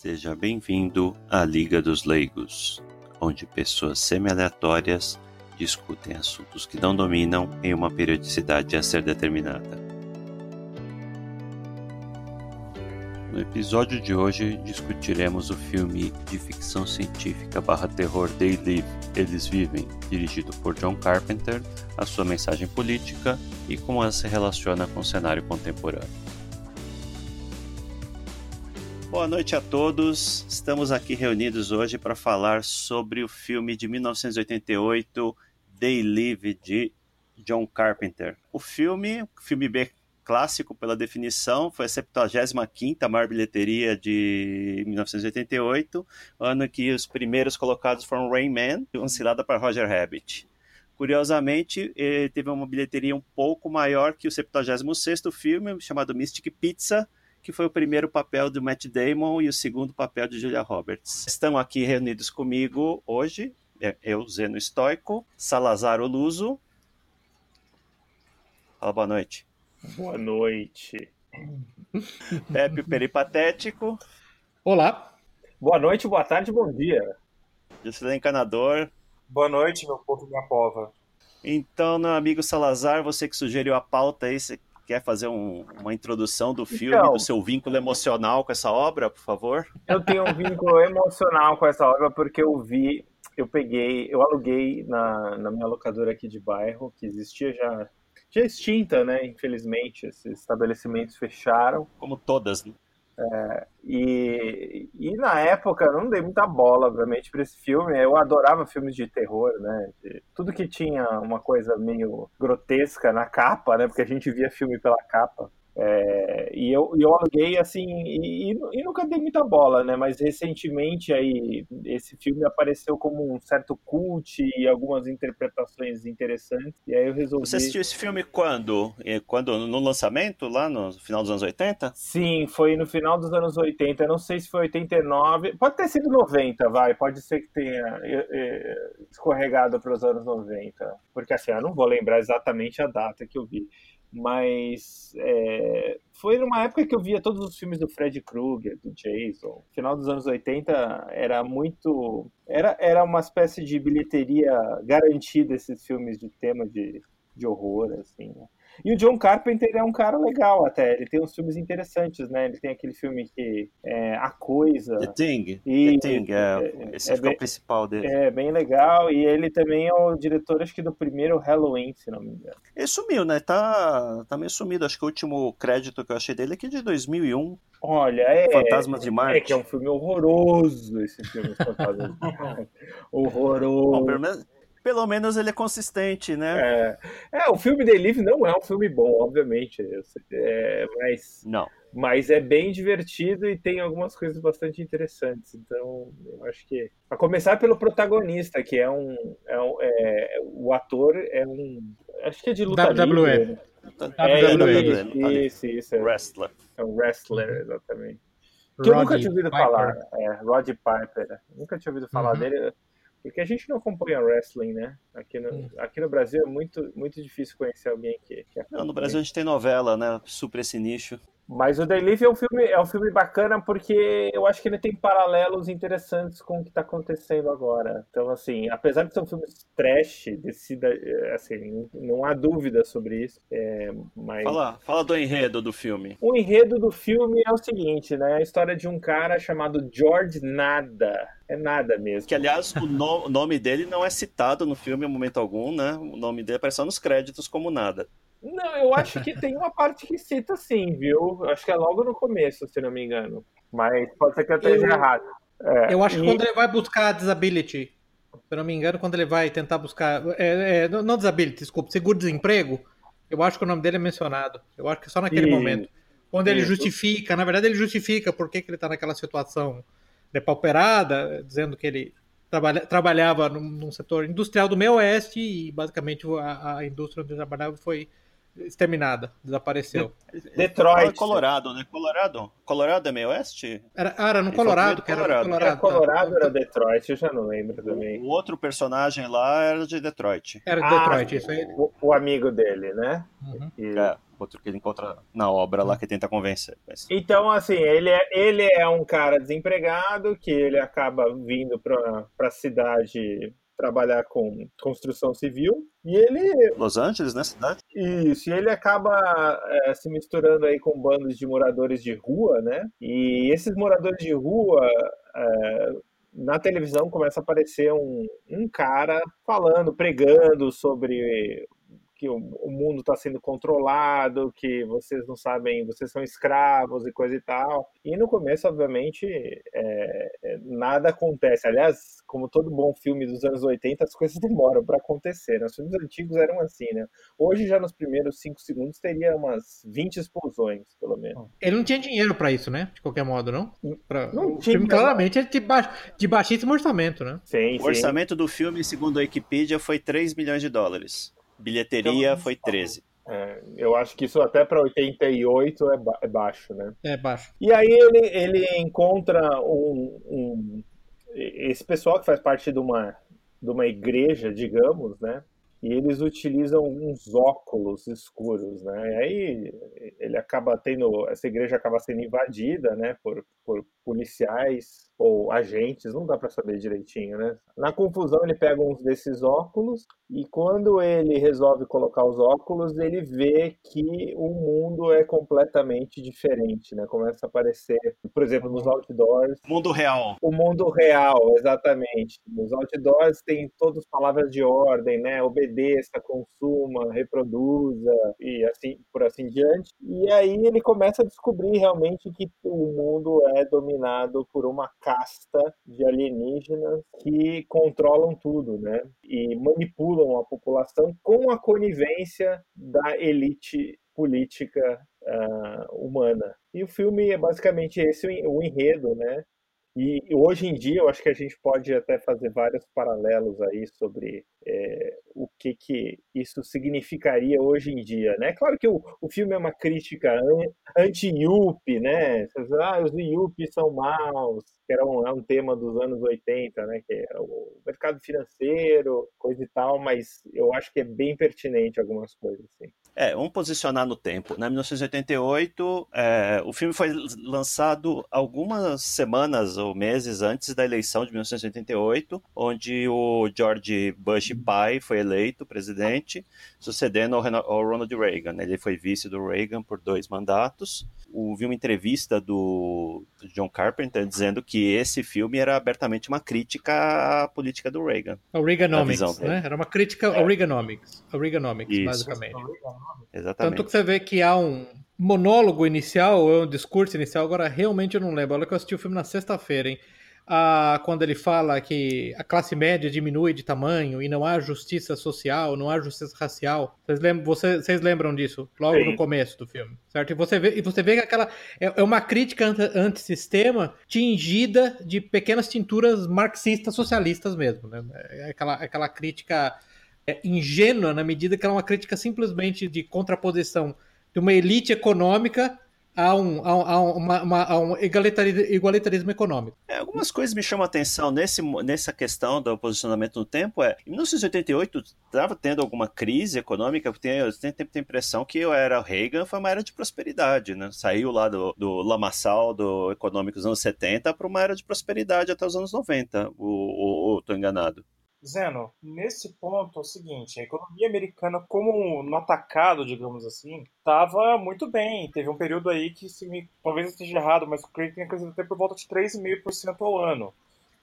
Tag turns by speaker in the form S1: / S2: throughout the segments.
S1: Seja bem-vindo à Liga dos Leigos, onde pessoas semi-aleatórias discutem assuntos que não dominam em uma periodicidade a ser determinada. No episódio de hoje discutiremos o filme de ficção científica barra terror They Live, Eles Vivem, dirigido por John Carpenter, a sua mensagem política e como ela se relaciona com o cenário contemporâneo. Boa noite a todos. Estamos aqui reunidos hoje para falar sobre o filme de 1988, They Live, de John Carpenter. O filme, filme B clássico pela definição, foi a 75ª maior bilheteria de 1988, ano que os primeiros colocados foram Rain Man e Uma Cilada para Roger Rabbit. Curiosamente, teve uma bilheteria um pouco maior que o 76º filme, chamado Mystic Pizza, que foi o primeiro papel do Matt Damon e o segundo papel de Julia Roberts. Estão aqui reunidos comigo hoje, é, eu, Zeno Estoico, Salazar Oluso. Fala boa noite.
S2: Boa noite.
S1: Pepe Peripatético.
S3: Olá.
S2: Boa noite, boa tarde, bom dia.
S1: Juscelino Encanador.
S4: Boa noite, meu povo e minha pova.
S1: Então, meu amigo Salazar, você que sugeriu a pauta aí, você quer fazer um, uma introdução do filme, então, do seu vínculo emocional com essa obra, por favor?
S2: Eu tenho um vínculo emocional com essa obra porque eu vi, eu peguei, eu aluguei na, na minha locadora aqui de bairro, que existia já, já extinta, né? Infelizmente, esses estabelecimentos fecharam.
S1: Como todas, né?
S2: É, e, e na época eu não dei muita bola, obviamente, para esse filme. Eu adorava filmes de terror, né? De, tudo que tinha uma coisa meio grotesca na capa, né? Porque a gente via filme pela capa. É, e eu, eu aluguei assim, e, e, nunca dei muita bola, né? Mas recentemente aí esse filme apareceu como um certo cult e algumas interpretações interessantes. E aí eu resolvi.
S1: Você assistiu esse filme quando? Quando? No lançamento, lá no final dos anos 80?
S2: Sim, foi no final dos anos 80. Eu não sei se foi 89. Pode ter sido 90, vai. Pode ser que tenha escorregado para os anos 90. Porque assim, eu não vou lembrar exatamente a data que eu vi mas é, foi numa época que eu via todos os filmes do Fred Krueger, do Jason. Final dos anos 80 era muito. Era, era uma espécie de bilheteria garantida esses filmes de tema de, de horror, assim. Né? E o John Carpenter é um cara legal até. Ele tem uns filmes interessantes, né? Ele tem aquele filme que é A Coisa.
S1: The Thing. E, The Thing, é, é esse é, é bem, o principal dele.
S2: É bem legal. E ele também é o diretor, acho que do primeiro Halloween, se não me engano.
S1: Ele sumiu, né? Tá, tá meio sumido. Acho que o último crédito que eu achei dele é que de 2001.
S2: Olha, é.
S1: Fantasmas de Marte.
S2: É que é um filme horroroso esse filme, Fantasmas de Marte. horroroso. Bom,
S1: pelo menos pelo menos ele é consistente, né?
S2: É, é o filme The Live não é um filme bom, obviamente. É, mas,
S1: não.
S2: mas é bem divertido e tem algumas coisas bastante interessantes. Então, eu acho que. A começar pelo protagonista, que é um. É um é, o ator é um. Acho que é de luta
S3: WWE.
S2: livre. Né? É, WWE. Isso, isso. É,
S1: wrestler.
S2: É um wrestler, exatamente. Que eu nunca tinha ouvido Piper. falar. É, Rod Piper. Nunca tinha ouvido falar uhum. dele. Porque a gente não acompanha wrestling, né? Aqui no, aqui no Brasil é muito, muito difícil conhecer alguém que, que
S1: Não, no Brasil a gente tem novela, né? Supra esse nicho.
S2: Mas o The Live é um filme, é um filme bacana porque eu acho que ele tem paralelos interessantes com o que está acontecendo agora. Então, assim, apesar de ser um filme trash, decida, assim, não há dúvida sobre isso. É, mas...
S1: fala, fala do enredo do filme.
S2: O enredo do filme é o seguinte, né? A história de um cara chamado George Nada. É nada mesmo.
S1: Que, aliás, o, no, nome dele não é citado no filme em momento algum, né? O nome dele aparece só nos créditos como nada.
S2: Não, eu acho que tem uma parte que cita sim, viu? Acho que é logo no começo, se não me engano. Mas pode ser que eu esteja eu, errado.
S3: É, eu acho que e... quando ele vai buscar a disability, se não me engano, quando ele vai tentar buscar. É, é, não disability, desculpa, seguro-desemprego, eu acho que o nome dele é mencionado. Eu acho que é só naquele e... momento. Quando ele Isso. justifica, na verdade, ele justifica por que, que ele está naquela situação depauperada, dizendo que ele trabalha, trabalhava num, num, setor industrial do meio oeste e basicamente a, a indústria onde ele trabalhava foi exterminada, desapareceu.
S1: Detroit. Colorado, né? Colorado? Colorado é meio oeste?
S3: Era, ah, era no Colorado, que era Colorado.
S2: Colorado, era, Colorado tá. era Detroit, eu já não lembro também.
S1: O, outro personagem lá era de Detroit.
S3: Era de Detroit, ah, isso aí.
S2: O, o, amigo dele, né?
S3: Uhum. E... É.
S1: outro que ele encontra na obra lá que tenta convencer. Mas...
S2: Então, assim, ele é, ele é um cara desempregado que ele acaba vindo para a cidade trabalhar com construção civil e ele
S1: Los Angeles, né, cidade?
S2: Isso, e ele acaba é, se misturando aí com bandos de moradores de rua, né? E esses moradores de rua é, na televisão começa a aparecer um, um cara falando, pregando sobre que o, o mundo está sendo controlado, que vocês não sabem, vocês são escravos e coisa e tal. E no começo, obviamente, é, é nada acontece. Aliás, como todo bom filme dos anos 80, as coisas demoram para acontecer. Né? Os filmes antigos eram assim, né? Hoje, já nos primeiros cinco segundos, teria umas 20 explosões, pelo menos.
S3: Ele não tinha dinheiro para isso, né? De qualquer modo, não? Pra...
S2: Não
S3: o
S2: tinha,
S3: filme, claramente, é de, ba... de baixíssimo orçamento, né?
S2: Sim,
S1: O
S2: sim.
S1: orçamento do filme, segundo a Wikipedia, foi 3 milhões de dólares. Bilheteria
S2: Então,
S1: foi 13.
S2: É, eu acho que isso até para 88 é, ba- é baixo, né?
S3: É baixo.
S2: E aí ele, ele encontra um, um- esse pessoal que faz parte de uma, de uma igreja, digamos, né? E eles utilizam uns óculos escuros, né? E aí ele acaba tendo, essa igreja acaba sendo invadida, né? Por, por policiais ou agentes, não dá para saber direitinho, né? Na confusão ele pega uns desses óculos e quando ele resolve colocar os óculos, ele vê que o mundo é completamente diferente, né? Começa a aparecer, por exemplo, nos outdoors,
S1: Mundo real.
S2: o mundo real, exatamente. Nos outdoors tem todas palavras de ordem, né? Obedeça, consuma, reproduza e assim por assim diante. E aí ele começa a descobrir realmente que o mundo é dominado por uma casta de alienígenas que controlam tudo, né? E manipulam a população com a conivência da elite política ah, humana. E o filme é basicamente esse o enredo, né? E hoje em dia, eu acho que a gente pode até fazer vários paralelos aí sobre é, o que, que isso significaria hoje em dia, né? Claro que o, o filme é uma crítica an- anti-Yuppie, né? Ah, os Yuppies são maus, que era um, é um tema dos anos 80, né? Que é o mercado financeiro, coisa e tal, mas eu acho que é bem pertinente algumas coisas, assim.
S1: É, vamos posicionar no tempo. Na 1988, é, o filme foi lançado algumas semanas ou meses antes da eleição de 1988, onde o George Bush pai foi eleito presidente, sucedendo ao, Ronald Reagan. Ele foi vice do Reagan por dois mandatos. Houve uma entrevista do John Carpenter dizendo que esse filme era abertamente uma crítica à política do Reagan.
S3: O Reaganomics, né? Era uma crítica ao Reaganomics. Ao Reaganomics,
S1: Isso.
S3: basicamente.
S1: Exatamente.
S3: Tanto que você vê que há um monólogo inicial, ou um discurso inicial, agora realmente eu não lembro. Olha que eu assisti o filme na sexta-feira, hein? Ah, quando ele fala que a classe média diminui de tamanho e não há justiça social, não há justiça racial. Vocês lembram, você- vocês lembram disso? Logo
S2: Sim.
S3: no começo do filme, certo? E você vê, e você vê que aquela é, é uma crítica anti- antissistema tingida de pequenas tinturas marxistas socialistas mesmo, né? É aquela, aquela crítica é, ingênua na medida que ela é uma crítica simplesmente de contraposição de uma elite econômica a um, a um, a uma- uma- a um egalitarismo, igualitarismo econômico.
S1: É, algumas coisas me chamam a atenção nesse, nessa questão do posicionamento no tempo. É, em 1988 estava tendo alguma crise econômica, porque eu tenho a impressão que eu era Reagan foi uma era de prosperidade, né? Saiu lá do, do lamaçal do econômico dos anos 70 para uma era de prosperidade até os anos 90. Ou, ou tô enganado?
S4: Zeno, nesse ponto é o seguinte, a economia americana, como no atacado, digamos assim, estava muito bem. Teve um período aí que, se me, talvez eu esteja errado, mas creio que tinha crescido até por volta de 3,5% ao ano.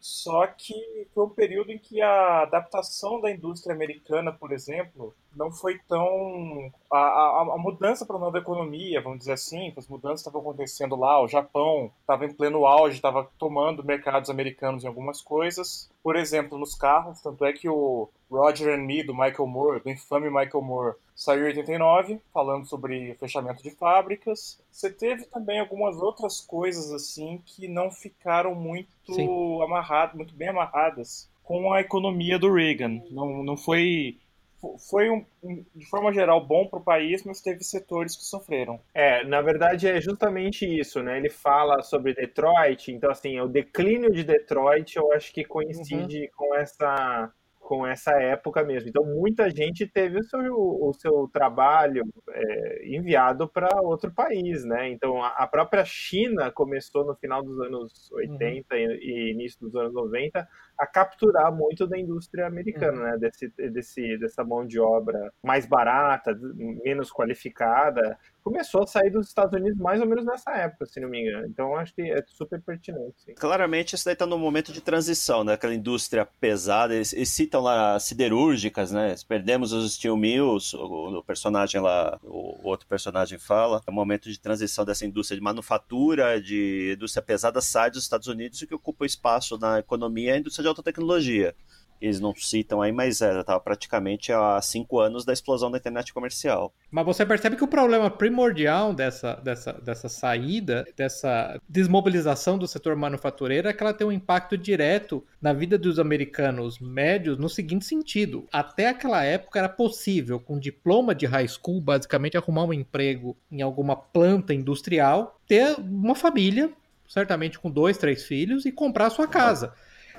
S4: Só que foi um período em que a adaptação da indústria americana, por exemplo, não foi tão. A, a, a mudança para a nova economia, vamos dizer assim, as mudanças estavam acontecendo lá, o Japão estava em pleno auge, estava tomando mercados americanos em algumas coisas. Por exemplo, nos carros, tanto é que o Roger and Me, do Michael Moore, do infame Michael Moore, saiu em 89, falando sobre fechamento de fábricas. Você teve também algumas outras coisas assim que não ficaram muito
S3: Sim.
S4: amarradas, muito bem amarradas com a economia do Reagan. Não, não foi foi um, um, de forma geral bom para o país, mas teve setores que sofreram.
S2: É, na verdade é justamente isso, né? Ele fala sobre Detroit, então assim, o declínio de Detroit eu acho que coincide com essa com essa época mesmo. Então, muita gente teve o seu, o seu trabalho é, enviado para outro país, né? Então, a, a, própria China começou no final dos anos 80 uhum. e, e, início dos anos 90 a capturar muito da indústria americana, uhum. né? Desse, desse, dessa mão de obra mais barata, menos qualificada, começou a sair dos Estados Unidos mais ou menos nessa época, se não me engano. Então acho que é super pertinente. Sim.
S1: Claramente isso daí está num momento de transição, né? Aquela indústria pesada, eles, eles, citam lá siderúrgicas, né? Perdemos os steel mills, o, o personagem lá, o, o, outro personagem fala, é um momento de transição dessa indústria de manufatura, de indústria pesada sai dos Estados Unidos e que ocupa espaço na economia é a indústria de alta tecnologia eles não citam aí, mas é, estava praticamente há cinco anos da explosão da internet comercial.
S3: Mas você percebe que o problema primordial dessa, dessa, dessa saída, dessa desmobilização do setor manufatureiro é que ela tem um impacto direto na vida dos americanos médios no seguinte sentido. Até aquela época era possível, com diploma de high school, basicamente arrumar um emprego em alguma planta industrial, ter uma família, certamente com dois, três filhos, e comprar a sua casa.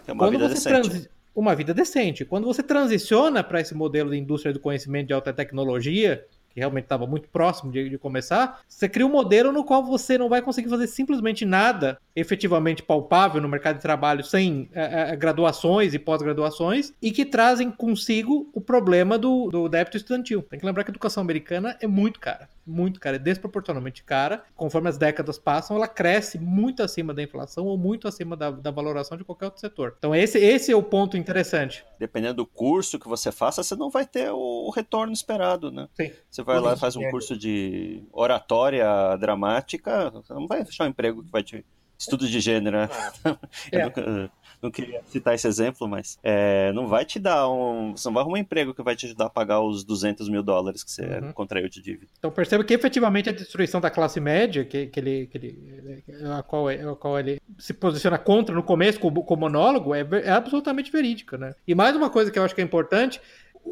S1: É uma Quando vida você decente
S3: uma vida decente. Quando você transiciona para esse modelo de indústria do conhecimento de alta tecnologia, que realmente estava muito próximo de, de, começar, você cria um modelo no qual você não vai conseguir fazer simplesmente nada efetivamente palpável no mercado de trabalho sem é, é, graduações e pós-graduações e que trazem consigo o problema do, do débito estudantil. Tem que lembrar que a educação americana é muito cara muito cara, é desproporcionalmente cara. Conforme as décadas passam, ela cresce muito acima da inflação ou muito acima da, da valoração de qualquer outro setor. Então esse, esse é o ponto interessante.
S1: Dependendo do curso que você faça, você não vai ter o retorno esperado, né?
S3: Sim.
S1: Você vai lá e faz um curso de oratória dramática, você não vai achar um emprego que vai te estudo de gênero, né? É. nunca, não queria citar esse exemplo, mas é, não vai te dar um. Você não vai arrumar um emprego que vai te ajudar a pagar os 200 mil dólares que você uhum. contraiu de dívida.
S3: Então perceba que efetivamente a destruição da classe média, que, que, ele, que ele, a, qual, é, a qual ele se posiciona contra no começo como, como monólogo, é, é absolutamente verídica, né? E mais uma coisa que eu acho que é importante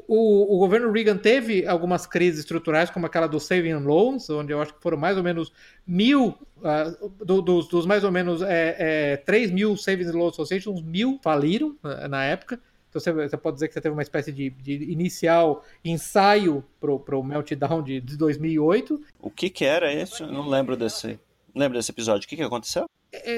S3: o, o, governo Reagan teve algumas crises estruturais, como aquela do Saving Loans, onde eu acho que foram mais ou menos mil, uh, do, dos, dos, mais ou menos é, é, 3 mil Savings Loan Associations, mil faliram uh, na época. Então você, você, pode dizer que você teve uma espécie de, de inicial ensaio para o meltdown de, de 2008.
S1: O que, que era isso? Eu não lembro desse, lembro desse episódio. O que, que aconteceu?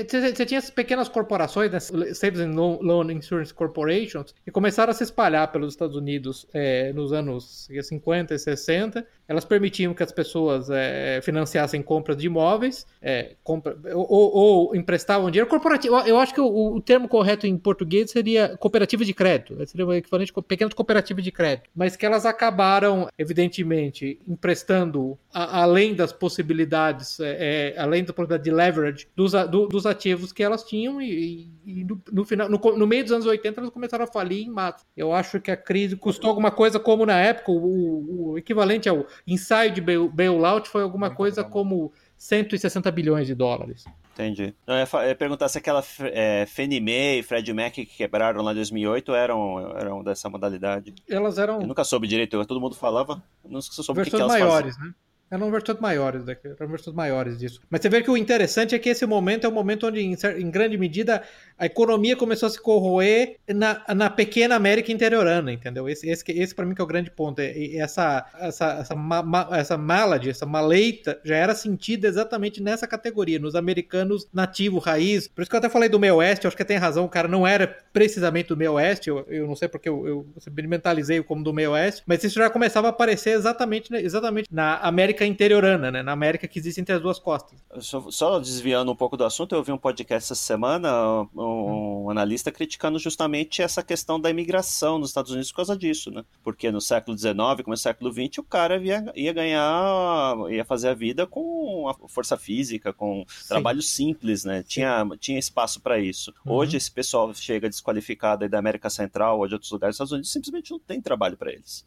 S3: Você tinha essas pequenas corporações, né, Savings and Loan Insurance Corporations, que começaram a se espalhar pelos Estados Unidos é, nos anos 50 e 60. Elas permitiam que as pessoas é, financiassem compras de imóveis, é, compra, ou, ou, emprestavam dinheiro corporativo. Eu acho que o, o, termo correto em português seria cooperativa de crédito, seria o equivalente a pequenas cooperativas de crédito, mas que elas acabaram, evidentemente, emprestando a, além das possibilidades, é, é, além da possibilidade de leverage dos, do, dos ativos que elas tinham e, e no, no, final, no, no, meio dos anos 80 elas começaram a falir em mato. Eu acho que a crise custou alguma coisa como na época o, o equivalente ao ensaio de bailout foi alguma coisa como 160 bilhões de dólares.
S1: Entendi. Eu ia, eu ia perguntar se aquela é, Fannie Mae e Freddie Mac que quebraram lá em 2008 eram, eram dessa modalidade.
S3: Elas eram.
S1: Eu nunca soube direito, todo mundo falava, não soube
S3: o que, que elas maiores, faziam. né? Eram versões maiores daqui, eram versões maiores disso. Mas você vê que o interessante é que esse momento é um momento onde, em, grande medida, a economia começou a se corroer na, na pequena América interiorana, entendeu? Esse, esse, esse para mim que é o grande ponto. Essa, essa, essa, ma, ma, essa malady, essa maleita, já era sentida exatamente nessa categoria, nos americanos nativo, raiz. Por isso que eu até falei do meio oeste, acho que tem razão, o cara não era precisamente do meio oeste, eu, eu não sei porque eu, eu, mentalizei como do meio oeste, mas isso já começava a aparecer exatamente, exatamente na América América interiorana, né? Na América que existe entre as duas costas.
S1: Só, só desviando um pouco do assunto, eu vi um podcast essa semana, um, um, analista criticando justamente essa questão da imigração nos Estados Unidos por causa disso, né? Porque no século XIX, como no século XX, o cara ia, ia ganhar, ia fazer a vida com a força física, com Sim. trabalho simples, né? Tinha, tinha espaço para isso. Uhum. Hoje, esse pessoal chega desqualificado aí da América Central ou de outros lugares dos Estados Unidos, simplesmente não tem trabalho para eles.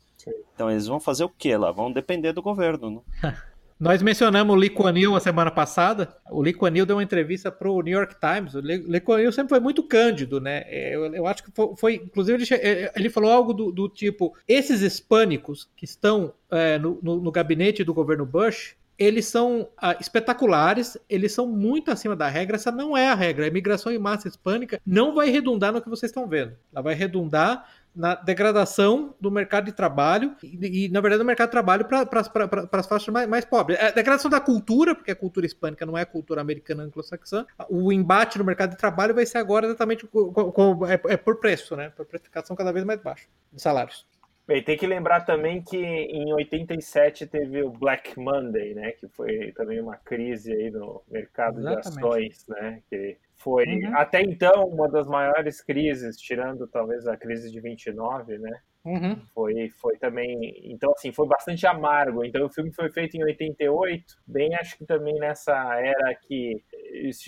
S1: Então eles vão fazer o que lá? Vão depender do governo. Né?
S3: Nós mencionamos o Lee Kuan Yew a semana passada. O Lee Kuan Yew deu uma entrevista para o New York Times. O Lee Kuan Yew sempre foi muito cândido, né? É, eu, eu acho que foi, foi inclusive, ele, é, ele, falou algo do, do, tipo: esses hispânicos que estão é, no, no, no, gabinete do governo Bush, eles são ah, espetaculares, eles são muito acima da regra. Essa não é a regra. A imigração em massa hispânica não vai redundar no que vocês estão vendo. Ela vai redundar na degradação do mercado de trabalho e, e na verdade, do mercado de trabalho para as faixas mais, mais pobres. A degradação da cultura, porque a cultura hispânica não é a cultura americana anglo-saxã. O embate no mercado de trabalho vai ser agora exatamente com, com, é, é, por preço, né? Por precificação cada vez mais baixa de salários.
S2: Bem, tem que lembrar também que em 87 teve o Black Monday, né? Que foi também uma crise aí no mercado Exatamente. de ações, né? Que foi uhum. até então uma das maiores crises, tirando talvez a crise de 29, né? Uhum. Foi, foi também. Então, assim, foi bastante amargo. Então, o filme foi feito em 88, bem acho que também nessa era que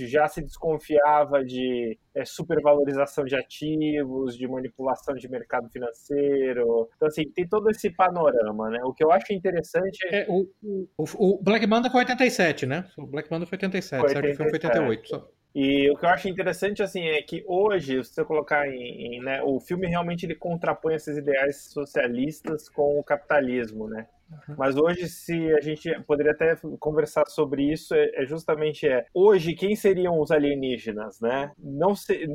S2: já se desconfiava de é, supervalorização de ativos, de manipulação de mercado financeiro. Então, assim, tem todo esse panorama, né? O que eu acho interessante
S3: é. é o, o, o, Black Manda foi 87, né? O Black Manda foi 87, foi 87. certo? O filme foi 88. Só.
S2: E o que eu acho interessante assim é que hoje, se você colocar em, em né, o filme realmente ele contrapõe esses ideais socialistas com o capitalismo, né? Uhum. Mas hoje, se a gente poderia até conversar sobre isso, é, é, justamente é hoje quem seriam os alienígenas, né? Não se,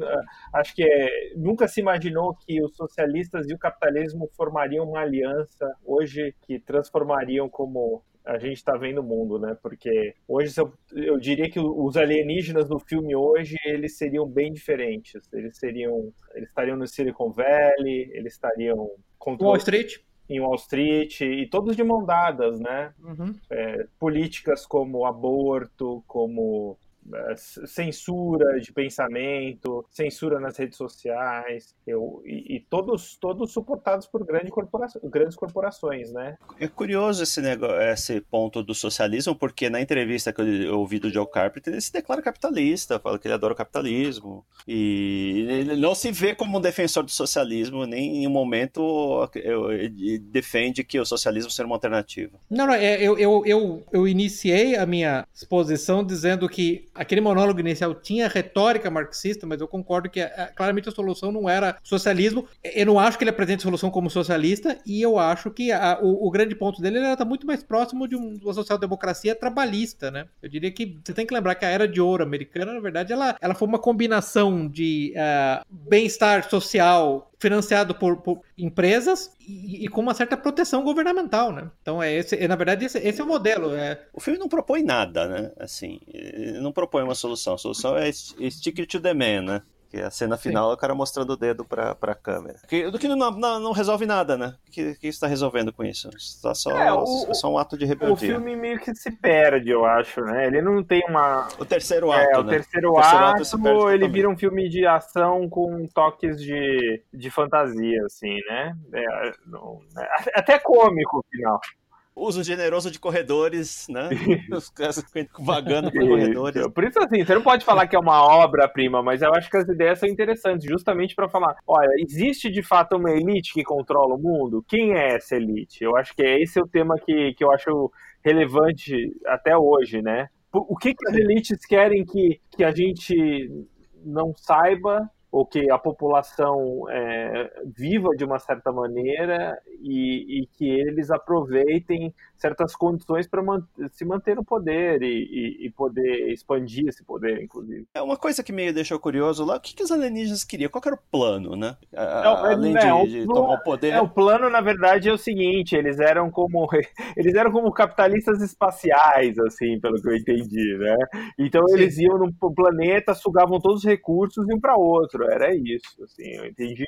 S2: acho que é, nunca se imaginou que os socialistas e o capitalismo formariam uma aliança hoje que transformariam como a gente está vendo o mundo, né? Porque hoje eu, eu, diria que os alienígenas no filme hoje eles seriam bem diferentes. Eles seriam, eles estariam no Silicon Valley, eles estariam
S3: contra Wall Street
S2: em Wall Street e todos de mão dadas, né? Uhum. É, políticas como aborto, como censura de pensamento, censura nas redes sociais, eu, e, e, todos, todos suportados por grande corporação, grandes corporações, né?
S1: É curioso esse, negócio, esse ponto do socialismo, porque na entrevista que eu ouvi do Joe Carpenter, ele se declara capitalista, fala que ele adora o capitalismo, e ele não se vê como um defensor do socialismo, nem em um momento ele defende que o socialismo seja uma alternativa.
S3: Não, não, é, eu, eu, eu, eu iniciei a minha exposição dizendo que aquele monólogo inicial tinha retórica marxista, mas eu concordo que é, claramente a solução não era socialismo. Eu não acho que ele apresente a solução como socialista, e eu acho que a, o, o, grande ponto dele era estar muito mais próximo de uma social-democracia trabalhista, né? Eu diria que você tem que lembrar que a era de ouro americana, na verdade, ela, ela foi uma combinação de uh, bem-estar social financiado por, por empresas e, e, com uma certa proteção governamental, né? Então é esse, é, na verdade esse, esse, é o modelo. É...
S1: O filme não propõe nada, né? Assim, não propõe uma solução. A solução é stick to the man, né? Que é a cena final Sim. é o cara mostrando o dedo pra, pra câmera. Que, do que não, não, não resolve nada, né? O que, que está resolvendo com isso? Está só, é, o, só um ato de rebeldia. O
S2: filme meio que se perde, eu acho, né? Ele não tem uma.
S1: O terceiro ato. É,
S2: o
S1: né?
S2: terceiro, o terceiro ato, ato ele vira um filme de ação com toques de, de fantasia, assim, né? É, não, é, até cômico, no final
S1: uso generoso de corredores, né? Os caras vagando por corredores.
S2: Por isso, assim, você não pode falar que é uma obra-prima, mas eu acho que as ideias são interessantes, justamente para falar: olha, existe de fato uma elite que controla o mundo? Quem é essa elite? Eu acho que é esse o tema que, que eu acho relevante até hoje, né? O que, que as elites querem que, que a gente não saiba ou que a população é, viva de uma certa maneira e, e, que eles aproveitem certas condições para man se manter no poder e, e, e, poder expandir esse poder, inclusive.
S1: É uma coisa que me deixou curioso lá, o que, que os alienígenas queriam? Qual era o plano, né? A, é, além de, o, de, tomar o poder.
S2: É, o plano, na verdade, é o seguinte, eles eram como eles eram como capitalistas espaciais, assim, pelo que eu entendi, né? Então Sim. eles iam no planeta, sugavam todos os recursos e iam para outro. Era isso, assim, eu entendi.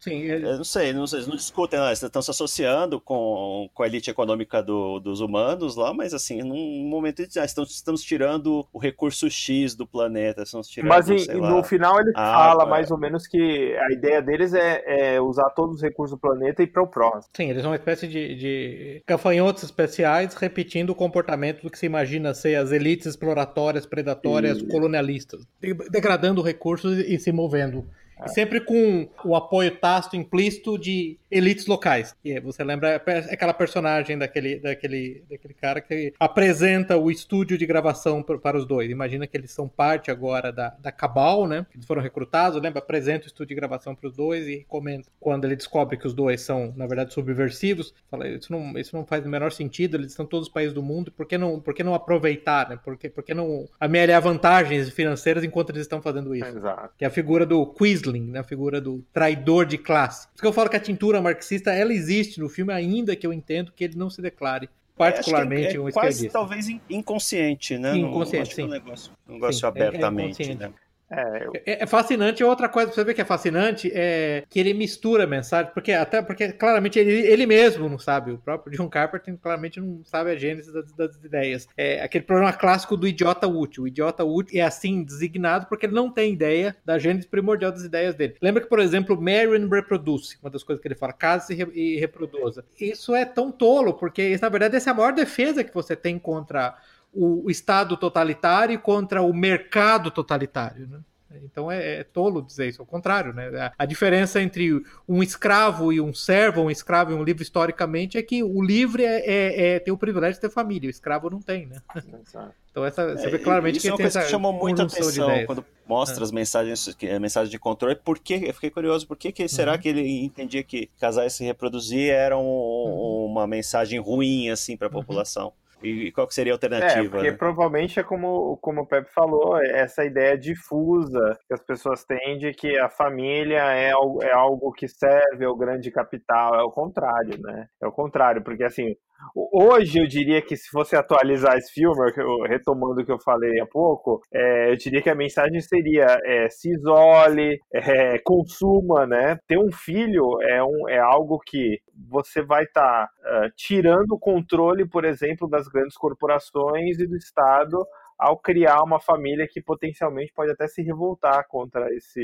S1: Sim, ele... Eu não sei, não, eles não discutem, não, eles estão se associando com, com a elite econômica do, dos humanos lá, mas assim, num momento de, ah, estamos, estamos tirando o recurso X do planeta, estamos tirando,
S2: Mas no lá, final ele fala mais ou menos que a ideia deles é, é usar todos os recursos do planeta e para o próximo.
S3: Sim, eles são uma espécie de, de gafanhotos especiais repetindo o comportamento do que se imagina ser as elites exploratórias, predatórias, e... colonialistas, degradando recursos e se movendo sempre com o apoio tácito implícito de elites locais. E você lembra aquela personagem daquele, daquele, daquele cara que apresenta o estúdio de gravação para os dois. Imagina que eles são parte agora da, da Cabal, né? Eles foram recrutados, lembra? Apresenta o estúdio de gravação para os dois e comenta. Quando ele descobre que os dois são, na verdade, subversivos, fala, isso não, isso não faz o menor sentido, eles estão todos os países do mundo, por que não, por que não aproveitar, né? Por que, por que não amealhar vantagens financeiras enquanto eles estão fazendo isso?
S2: Exato.
S3: Que é a figura do Quisler Quisling, na figura do traidor de classe. Por isso que eu falo que a tintura marxista ela existe no filme, ainda que eu entendo que ele não se declare particularmente
S1: é,
S3: um
S1: quase talvez inconsciente, né?
S3: Inconsciente, sim.
S1: Um negócio, um negócio sim, abertamente, é, é né?
S3: É, eu... é, é, fascinante. Outra coisa pra você ver que é fascinante é que ele mistura mensagem, porque até porque claramente ele, ele mesmo não sabe, o próprio John Carpenter claramente não sabe a gênese das, das ideias. É aquele problema clássico do idiota útil. O idiota útil é assim designado porque ele não tem ideia da gênese primordial das ideias dele. Lembra que, por exemplo, Marion reproduce, uma das coisas que ele fala, case e reproduza. Isso é tão tolo, porque na verdade essa é a maior defesa que você tem contra o Estado totalitário contra o mercado totalitário. Né? Então é, é, tolo dizer isso, ao contrário, né? A, a, diferença entre um escravo e um servo, um escravo e um livre historicamente é que o livre é, é, é tem o privilégio de ter família, o escravo não tem, né? Então essa, você vê é, claramente
S1: isso que é uma coisa que chamou muita atenção quando mostra as mensagens, mensagens de controle. Por que, eu fiquei curioso, por que, que será uhum. que ele entendia que casais se reproduzir era um, uhum. uma mensagem ruim assim para a uhum. E qual seria a alternativa?
S2: É, porque
S1: né?
S2: provavelmente é como, como o Pepe falou, é essa ideia difusa que as pessoas têm de que a família é, é algo que serve ao grande capital. É o contrário, né? É o contrário, porque assim, Hoje eu diria que se fosse atualizar esse filme, retomando o que eu falei há pouco, é, eu diria que a mensagem seria é, se isole, é, consuma, né? Ter um filho é, um, é algo que você vai estar tá, uh, tirando o controle, por exemplo, das grandes corporações e do Estado ao criar uma família que potencialmente pode até se revoltar contra esse,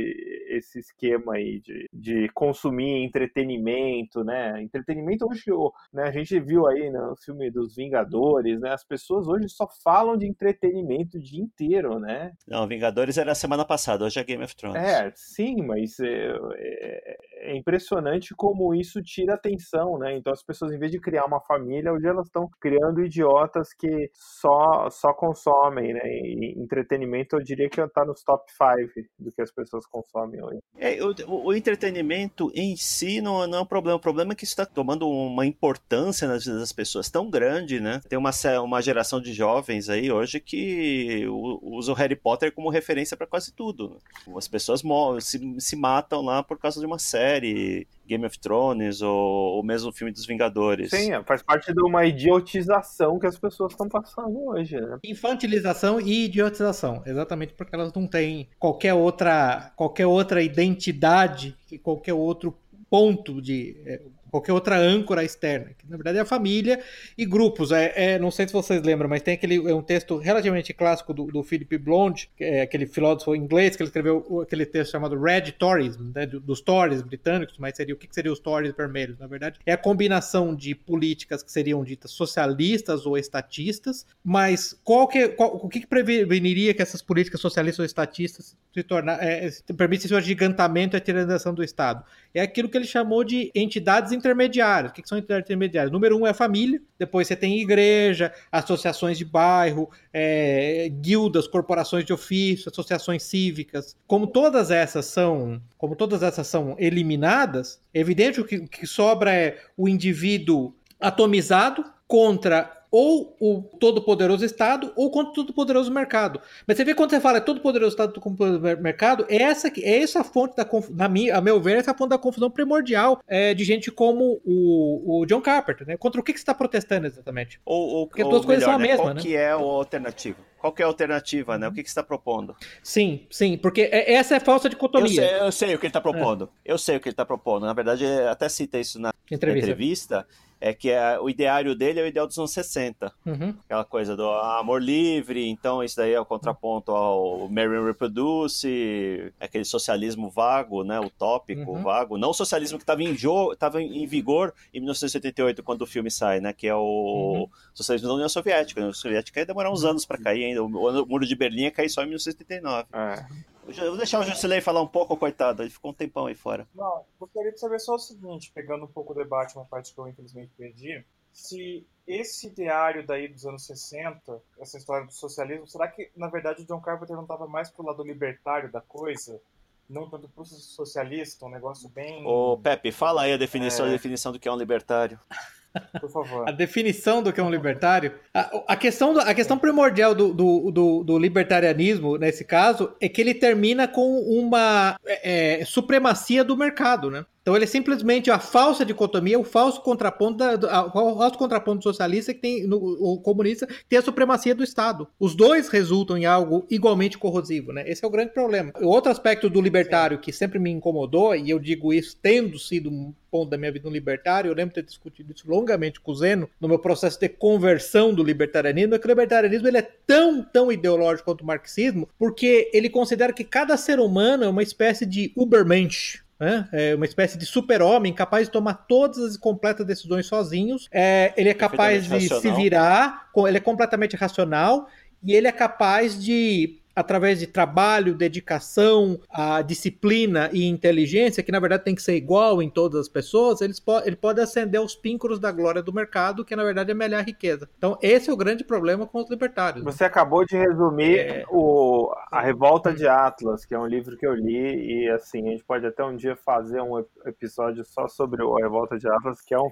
S2: esse esquema aí de, de consumir entretenimento, né? Entretenimento hoje, né, a gente viu aí no filme dos Vingadores, né? As pessoas hoje só falam de entretenimento o dia inteiro, né?
S1: Não, Vingadores era semana passada, hoje é Game of Thrones.
S2: É, sim, mas é, é, é impressionante como isso tira atenção, né? Então as pessoas, em vez de criar uma família, hoje elas estão criando idiotas que só, só consomem né? E entretenimento eu diria que está nos top 5 do que as pessoas consomem hoje.
S1: É, o, o, entretenimento em si não, não é um problema. O problema é que isso está tomando uma importância nas vidas das pessoas tão grande, né? Tem uma, uma geração de jovens aí hoje que usa o Harry Potter como referência para quase tudo. As pessoas se, se matam lá por causa de uma série Game of Thrones ou o mesmo filme dos Vingadores.
S2: Sim, é, faz parte de uma idiotização que as pessoas estão passando hoje, né?
S3: Infantilização e idiotização, exatamente porque elas não têm qualquer outra, qualquer outra identidade e qualquer outro ponto de é, qualquer outra âncora externa, que na verdade é a família e grupos. É, é, não sei se vocês lembram, mas tem aquele é um texto relativamente clássico do, do Philip Blonde, é aquele filósofo inglês que ele escreveu aquele texto chamado Red Tories, né, dos Tories britânicos, mas seria o que, que seriam os Tories vermelhos? Na verdade, é a combinação de políticas que seriam ditas socialistas ou estatistas, mas qual que, qual, o que, que preveniria que essas políticas socialistas ou estatistas se tornar, é, permitissem o agigantamento e a tiranização do Estado? É aquilo que ele chamou de entidades intermediárias. O que são entidades intermediárias? Número um é a família, depois você tem igreja, associações de bairro, é, guildas, corporações de ofício, associações cívicas. Como todas essas são, como todas essas são eliminadas, é evidente que o que sobra é o indivíduo atomizado contra ou o todo-poderoso Estado ou contra o todo-poderoso mercado. Mas você vê quando você fala todo-poderoso Estado todo-poderoso mercado, é essa, é essa fonte da na minha, a meu ver, essa fonte da confusão primordial é, de gente como o, o John Carpenter, né? Contra o que, que você está protestando exatamente?
S1: Ou, ou, Porque as coisas são a né? mesma, qual né? que é a alternativa? Qual que é a alternativa, né? O que, que você está propondo?
S3: Sim, sim, porque é, essa é a falsa dicotomia.
S1: Eu sei, eu sei o que ele está propondo. É. Eu sei o que ele está propondo. Na verdade, até cita isso na entrevista. entrevista é que é, o ideário dele é o ideal dos anos 60. Uhum. Aquela coisa do amor livre, então isso daí é o contraponto ao Marion Reproduce, aquele socialismo vago, né, utópico, uhum. vago. Não o socialismo que estava em, tava em vigor em 1978, quando o filme sai, né, que é o uhum. socialismo da União Soviética. A União Soviética ia demorar uns anos para cair ainda. O, o Muro de Berlim ia cair só em 1979. É. Vou deixar o Jusilei falar um pouco, coitado. Ele ficou um tempão aí fora.
S4: Não, gostaria de saber só o seguinte, pegando um pouco o debate, uma parte que eu infelizmente perdi. Se esse diário daí dos anos 60, essa história do socialismo, será que na verdade o John Carpenter não estava mais pro lado libertário da coisa? Não tanto pro socialista, um negócio bem.
S1: Ô, Pepe, fala aí a definição, é... a definição do que é um libertário.
S4: Por favor.
S3: A definição do que é um libertário. A, a questão, do, a questão primordial do, do, do, do, libertarianismo, nesse caso, é que ele termina com uma é, é supremacia do mercado, né? Então ele é simplesmente a falsa dicotomia, o falso contraponto, da, o falso contraponto socialista que tem no, o comunista que tem a supremacia do Estado. Os dois resultam em algo igualmente corrosivo, né? Esse é o grande problema. Outro aspecto do libertário que sempre me incomodou e eu digo isso tendo sido um ponto da minha vida no libertário, eu lembro de ter discutido isso longamente com o Zeno no meu processo de conversão do libertarianismo, é que o libertarianismo ele é tão, tão ideológico quanto o marxismo, porque ele considera que cada ser humano é uma espécie de Ubermensch? É uma espécie de super-homem capaz de tomar todas as completas decisões sozinhos. É, ele é capaz de racional. se virar, ele é completamente racional e ele é capaz de através de trabalho, dedicação, a disciplina e inteligência, que na verdade tem que ser igual em todas as pessoas, eles po ele pode ascender aos píncaros da glória do mercado, que na verdade é a melhor riqueza. Então, esse é o grande problema com os libertários.
S2: Você acabou de resumir é... o, A Revolta de Atlas, que é um livro que eu li, e assim, a gente pode até um dia fazer um episódio só sobre a Revolta de Atlas, que é um,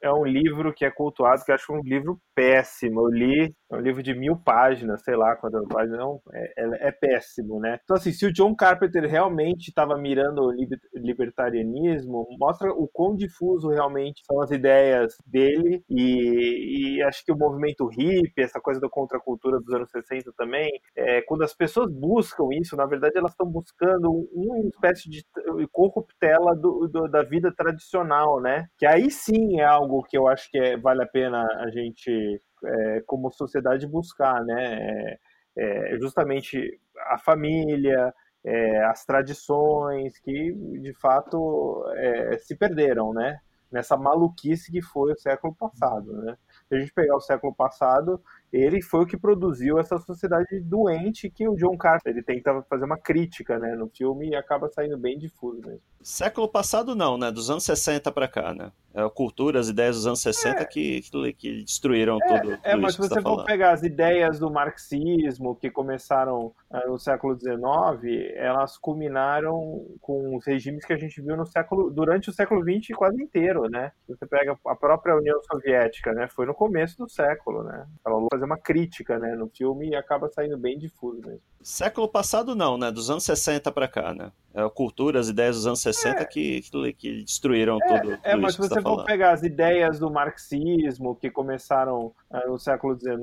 S2: é um livro que é cultuado, que eu acho um livro péssimo. Eu li, é um livro de mil páginas, sei lá quantas páginas, não, é, é é, péssimo, né? Então, assim, se o John Carpenter realmente estava mirando o libertarianismo, mostra o quão difuso realmente são as ideias dele e, e acho que o movimento hippie, essa coisa da contracultura dos anos 60 também, é, quando as pessoas buscam isso, na verdade elas estão buscando uma espécie de corruptela do, do, da vida tradicional, né? Que aí sim é algo que eu acho que é, vale a pena a gente é, como sociedade buscar, né? É, é, justamente a família, é, as tradições que de fato é, se perderam, né? Nessa maluquice que foi o século passado, né? Se a gente pegar o século passado, ele foi o que produziu essa sociedade doente que o John Carter ele tenta fazer uma crítica, né, no filme e acaba saindo bem difuso mesmo.
S1: Século passado não, né, dos anos 60 para cá, né? É a cultura, as ideias dos anos 60 é. que, que, destruíram é, tudo,
S2: É, mas se você tá for pegar as ideias do marxismo que começaram uh, no século XIX, elas culminaram com os regimes que a gente viu no século durante o século XX quase inteiro, né? Você pega a própria União Soviética, né? Foi no começo do século, né? Ela fazer uma crítica, né, no filme e acaba saindo bem difuso mesmo.
S1: Século passado não, né, dos anos 60 para cá, né? É a cultura, as ideias dos anos 60 é. que, que, destruíram é, tudo.
S2: É, mas se você tá for pegar as ideias do marxismo que começaram uh, no século XIX,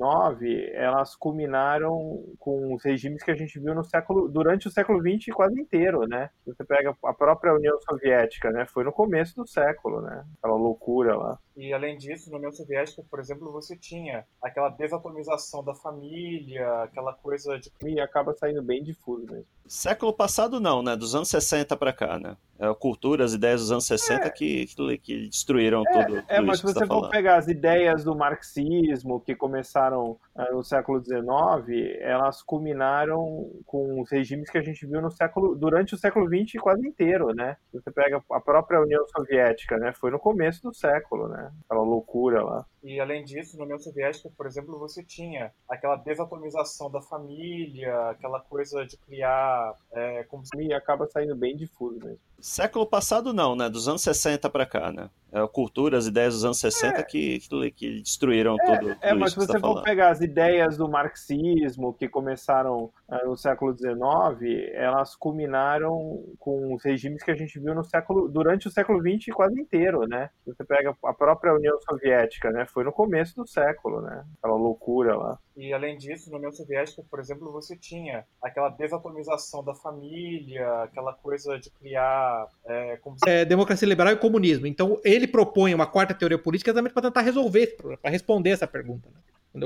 S2: elas culminaram com os regimes que a gente viu no século durante o século XX quase inteiro, né? Você pega a própria União Soviética, né? Foi no começo do século, né? Aquela loucura lá.
S4: E além disso, na União Soviética, por exemplo, você tinha aquela desatomização da família, aquela coisa de.
S2: E acaba saindo bem difuso mesmo.
S1: Século passado não, né? Dos anos 60 para cá, né? É a cultura, as ideias dos anos 60 é. que, que, destruíram é, tudo.
S2: É, mas se você tá for falando. pegar as ideias do marxismo que começaram uh, no século XIX, elas culminaram com os regimes que a gente viu no século durante o século XX quase inteiro, né? Você pega a própria União Soviética, né? Foi no começo do século, né? Aquela loucura lá.
S4: E além disso, na União Soviética, por exemplo, você tinha aquela desatomização da família, aquela coisa de criar. É, como...
S2: E acaba saindo bem difuso mesmo.
S1: Século passado não, né? Dos anos 60 para cá, né? É a cultura, as ideias dos anos 60 é. que, que, destruíram é, tudo.
S2: É, mas se você tá for falando. pegar as ideias do marxismo que começaram uh, no século XIX, elas culminaram com os regimes que a gente viu no século durante o século XX quase inteiro, né? Você pega a própria União Soviética, né? Foi no começo do século, né? Aquela loucura lá.
S4: E além disso, na União Soviética, por exemplo, você tinha aquela desatomização da família, aquela coisa de criar. É, como...
S3: é, democracia liberal e comunismo. Então, ele propõe uma quarta teoria política exatamente para tentar resolver esse problema, para responder essa pergunta. Né?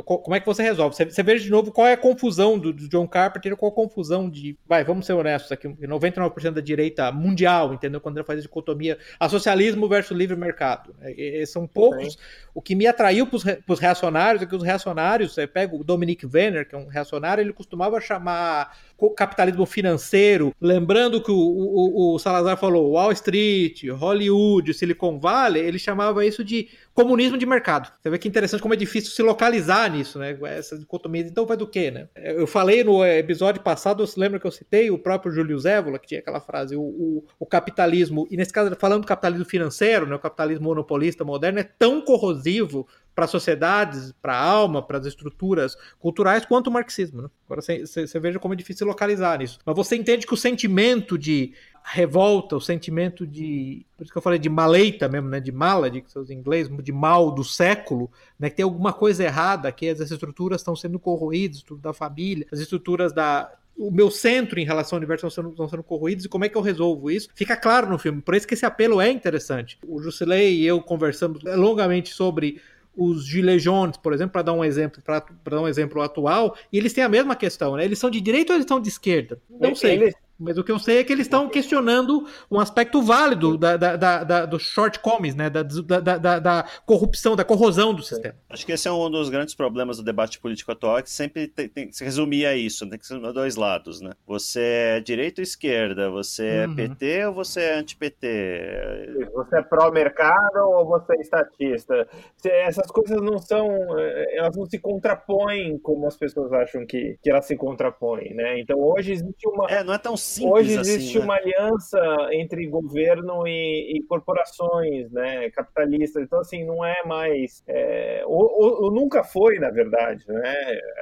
S3: Como é que você resolve? Você, você veja de novo qual é a confusão do, do, John Carpenter, qual a confusão de. Vai, vamos ser honestos aqui: 99% da direita mundial, entendeu? Quando ele faz a dicotomia a socialismo versus livre mercado. É, é, são poucos. Sim. O que me atraiu para os reacionários é que os reacionários, você pega o Dominic Venner, que é um reacionário, ele costumava chamar capitalismo financeiro, lembrando que o, o, o Salazar falou Wall Street, Hollywood, Silicon Valley, ele chamava isso de comunismo de mercado. Você vê que interessante como é difícil se localizar nisso, né? Essa dicotomia. Então vai do quê, né? Eu falei no episódio passado, você lembra que eu citei o próprio Júlio Zévola, que tinha aquela frase, o, o, o capitalismo, e nesse caso falando do capitalismo financeiro, né? o capitalismo monopolista moderno é tão corrosivo para as sociedades, para a alma, para as estruturas culturais, quanto o marxismo. Né? Agora você veja como é difícil localizar nisso. Mas você entende que o sentimento de revolta, o sentimento de. Por isso que eu falei de maleita mesmo, né? De mala, de seus inglês, de mal do século, né? Que tem alguma coisa errada, que as estruturas estão sendo corroídas, estrutura da família, as estruturas da, o meu centro em relação ao universo estão sendo, estão sendo corroídos e como é que eu resolvo isso? Fica claro no filme, por isso que esse apelo é interessante. O Jusilei e eu conversamos longamente sobre os Gilets jaunes, por exemplo, para dar um exemplo, para dar um exemplo atual, e eles têm a mesma questão, né? Eles são de direita ou eles são de esquerda? Não sei. Eles, mas o que eu sei é que eles estão questionando um aspecto válido da, da, da, da dos shortcomings, né? Da, da, da, corrupção, da corrosão do sistema.
S1: Acho que esse é um dos grandes problemas do debate político atual, é que sempre tem, tem, se resumia a isso, tem que ser dois lados, né? Você é direita ou esquerda? Você é uhum. PT ou você é anti-PT?
S2: Você é pró-mercado ou você é estatista? Essas coisas não são, eh, elas não se contrapõem como as pessoas acham que, que elas se contrapõem, né? Então hoje existe uma...
S1: É, não é tão simples
S2: Hoje existe
S1: assim, né?
S2: uma aliança entre governo e, e, corporações, né, capitalistas. Então, assim, não é mais... É, ou, ou, ou nunca foi, na verdade, né?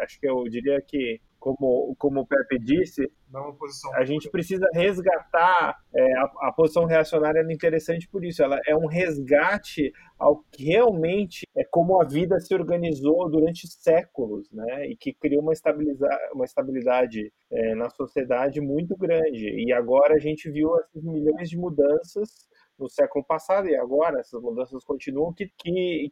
S2: Acho que eu diria que como, como o Pepe disse, a gente precisa resgatar é, a, a, posição reacionária é interessante por isso. Ela é um resgate ao que realmente é como a vida se organizou durante séculos, né? E que criou uma, uma estabilidade é, na sociedade muito grande. E agora a gente viu essas milhões de mudanças no século passado e agora essas mudanças continuam que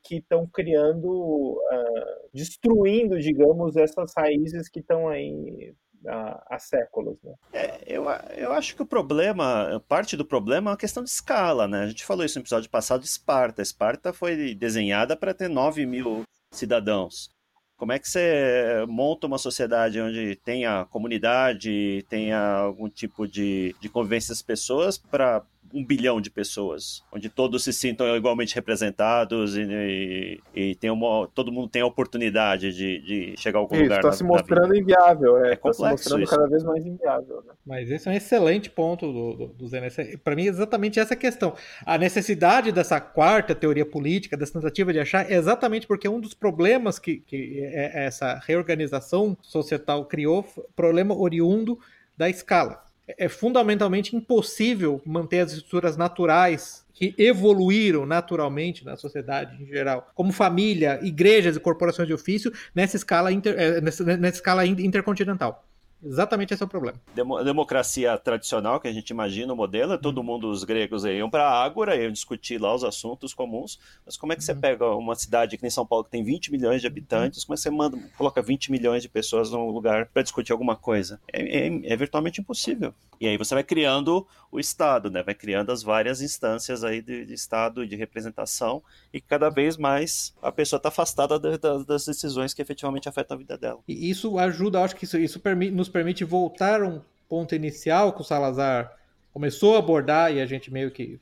S2: que estão criando uh, destruindo digamos essas raízes que estão aí há, séculos né?
S1: é, eu, eu acho que o problema parte do problema é uma questão de escala né? A gente falou isso no episódio passado de Esparta. Esparta foi desenhada para ter 9 mil cidadãos. Como é que você monta uma sociedade onde tenha comunidade, tenha algum tipo de, de convivência das pessoas para um bilhão de pessoas, onde todos se sintam igualmente representados e, e, e tem uma, todo mundo tem a oportunidade de, de chegar a algum
S2: isso,
S1: lugar.
S2: Está se mostrando inviável, é,
S1: é
S2: está se mostrando isso. cada vez mais inviável. Né?
S3: Mas esse é um excelente ponto do, do, do Zé. Para mim, é exatamente essa questão. A necessidade dessa quarta teoria política, dessa tentativa de achar, é exatamente porque um dos problemas que, que é, é essa reorganização societal criou, problema oriundo da escala é fundamentalmente impossível manter as estruturas naturais que evoluíram naturalmente na sociedade em geral, como família, igrejas e corporações de ofício, nessa escala, inter, é, nessa, nessa escala intercontinental. Exatamente esse é o problema.
S1: Demo democracia tradicional, que a gente imagina o modelo, é todo uhum. mundo, os gregos iam para a Ágora, iam discutir lá os assuntos comuns, mas como é que você uhum. pega uma cidade que nem São Paulo, que tem 20 milhões de habitantes, como é que você manda, coloca 20 milhões de pessoas num lugar para discutir alguma coisa? É, é, é, virtualmente impossível. E aí você vai criando o Estado, né? vai criando as várias instâncias aí de, de Estado e de representação, e cada vez mais a pessoa está afastada da, da, das decisões que efetivamente afetam a vida dela.
S3: E isso ajuda, acho que isso, isso permite, nos permite voltar a um ponto inicial que o Salazar começou a abordar e a gente meio que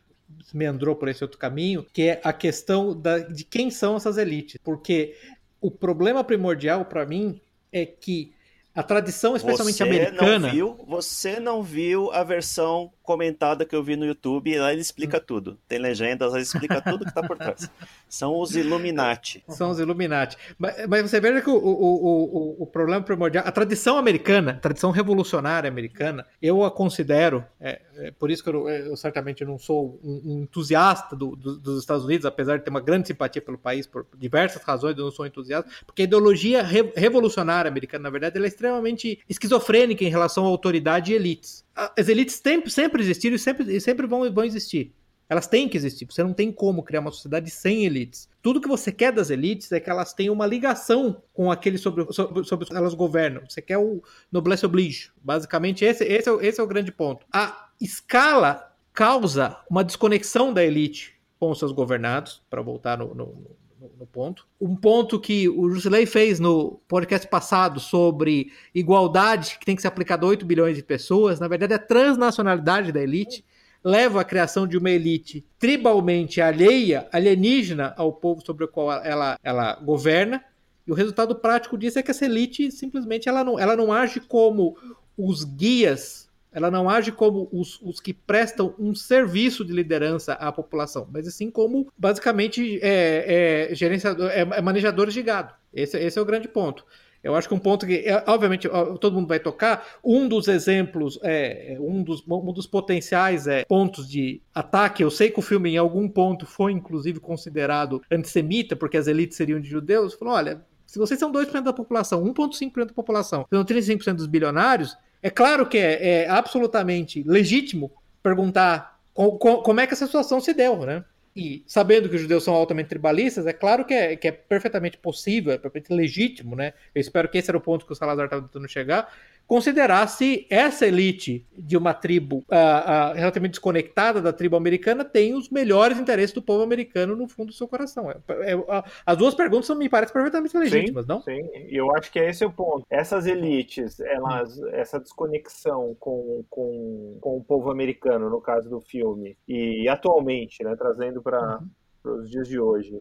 S3: meandrou por esse outro caminho, que é a questão da, de quem são essas elites. Porque o problema primordial para mim é que a tradição, especialmente
S1: você
S3: americana.
S1: Não viu, você não viu a versão comentada que eu vi no YouTube e lá ele explica hum. tudo. Tem legendas, ele explica tudo que está por trás. São os Illuminati.
S3: São os Illuminati. Mas, mas você veja que o, o, o, o, problema primordial, a tradição americana, a tradição revolucionária americana, eu a considero, é, é por isso que eu, eu, certamente não sou um, um entusiasta do, do, dos Estados Unidos, apesar de ter uma grande simpatia pelo país por diversas razões, eu não sou entusiasta, porque a ideologia re, revolucionária americana, na verdade, ela é extremamente esquizofrênica em relação à autoridade e elites as elites sempre, sempre existiram e sempre, sempre vão, vão existir. Elas têm que existir. Você não tem como criar uma sociedade sem elites. Tudo que você quer das elites é que elas tenham uma ligação com aquele sobre, sobre, sobre elas governam. Você quer o noblesse oblige. Basicamente, esse, esse, é, o, esse é o grande ponto. A escala causa uma desconexão da elite com os seus governados, para voltar no, no, no ponto. Um ponto que o Jusilei fez no podcast passado sobre igualdade que tem que ser aplicada a 8 bilhões de pessoas, na verdade, a transnacionalidade da elite leva à criação de uma elite tribalmente alheia, alienígena ao povo sobre o qual ela, ela governa. E o resultado prático disso é que essa elite simplesmente ela não, ela não age como os guias ela não age como os, os, que prestam um serviço de liderança à população, mas assim como basicamente é, é, gerenciador, é, é manejadores de gado. Esse, esse, é o grande ponto. Eu acho que um ponto que, é, obviamente, todo mundo vai tocar. Um dos exemplos, é, um, dos, um dos potenciais é, pontos de ataque. Eu sei que o filme, em algum ponto, foi inclusive considerado antissemita, porque as elites seriam de judeus. Falou: olha, se vocês são 2% da população, 1,5% da população, são 35% dos bilionários, é claro que é, é absolutamente legítimo perguntar com, com, como é que essa situação se deu, né? E sabendo que os judeus são altamente tribalistas, é claro que é, que é perfeitamente possível, é perfeitamente legítimo, né? Eu espero que esse era o ponto que o Salazar estava tentando chegar, considerasse essa elite de uma tribo uh, uh, relativamente desconectada da tribo americana tem os melhores interesses do povo americano no fundo do seu coração. É, é, as duas perguntas me parecem perfeitamente legítimas,
S2: sim,
S3: não?
S2: Sim, eu acho que esse é o ponto. Essas elites, elas, essa desconexão com, com, com o povo americano, no caso do filme, e atualmente, né, trazendo para uhum. os dias de hoje,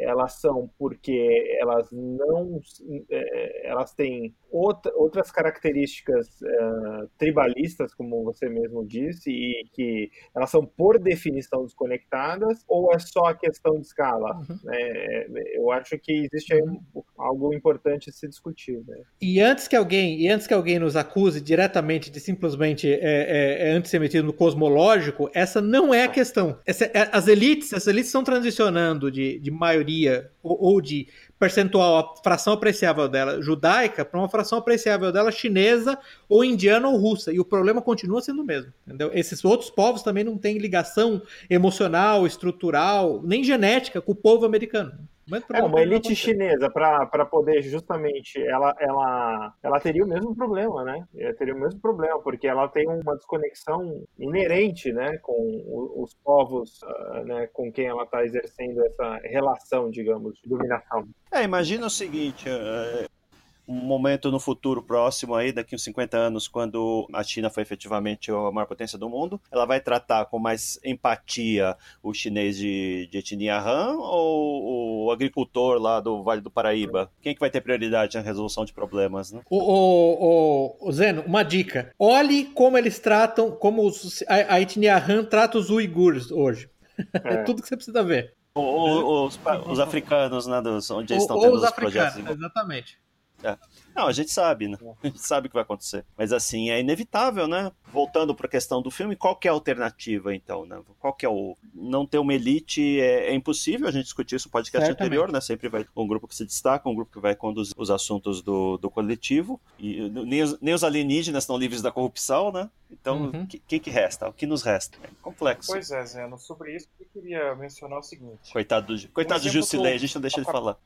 S2: elas são porque elas não é, elas têm outra, outras características uh, tribalistas, como você mesmo disse, e que elas são por definição desconectadas, ou é só a questão de escala? Uhum. É, eu acho que existe algo importante a se discutir. Né?
S3: E antes que alguém e antes que alguém nos acuse diretamente de simplesmente é, é, é antissemitismo cosmológico, essa não é a questão. Essa, é, as elites, as elites estão transicionando de, de maioria ou, ou de percentual, a fração apreciável dela judaica para uma fração apreciável dela chinesa ou indiana ou russa. E o problema continua sendo o mesmo. Entendeu? Esses outros povos também não têm ligação emocional, estrutural, nem genética com o povo americano.
S2: É, uma elite chinesa, para poder justamente, ela, ela, ela teria o mesmo problema, né? Ela teria o mesmo problema, porque ela tem uma desconexão inerente, né, com os povos uh, né, com quem ela está exercendo essa relação, digamos, de dominação.
S1: É, imagina o seguinte, uh, momento no futuro próximo aí, daqui uns 50 anos, quando a China foi efetivamente a maior potência do mundo, ela vai tratar com mais empatia o chinês de, de etnia Han ou o agricultor lá do Vale do Paraíba? Quem é que vai ter prioridade na resolução de problemas, né?
S3: O, o, o, o Zeno, uma dica. Olhe como eles tratam, como os, a, a etnia Han trata os uigures hoje. É. é tudo que você precisa ver.
S1: Ou, os, os, africanos, né? Dos, onde eles estão tendo os, os projetos.
S3: Exatamente.
S1: É. Não, a gente sabe, né? A gente sabe o que vai acontecer. Mas assim, é inevitável, né? Voltando para a questão do filme, qual que é a alternativa, então, né? Qual que é o... Não ter uma elite é, é impossível, a gente discutiu isso no podcast Certamente. anterior, né? Sempre vai um grupo que se destaca, um grupo que vai conduzir os assuntos do, do coletivo. E nem os, nem os alienígenas estão livres da corrupção, né? Então, o uhum. que, que, que, resta? O que nos resta? É complexo.
S4: Pois é, Zeno. Sobre isso, eu queria mencionar o seguinte.
S1: Coitado do, coitado um do Jusilei, a gente não deixa ele falar.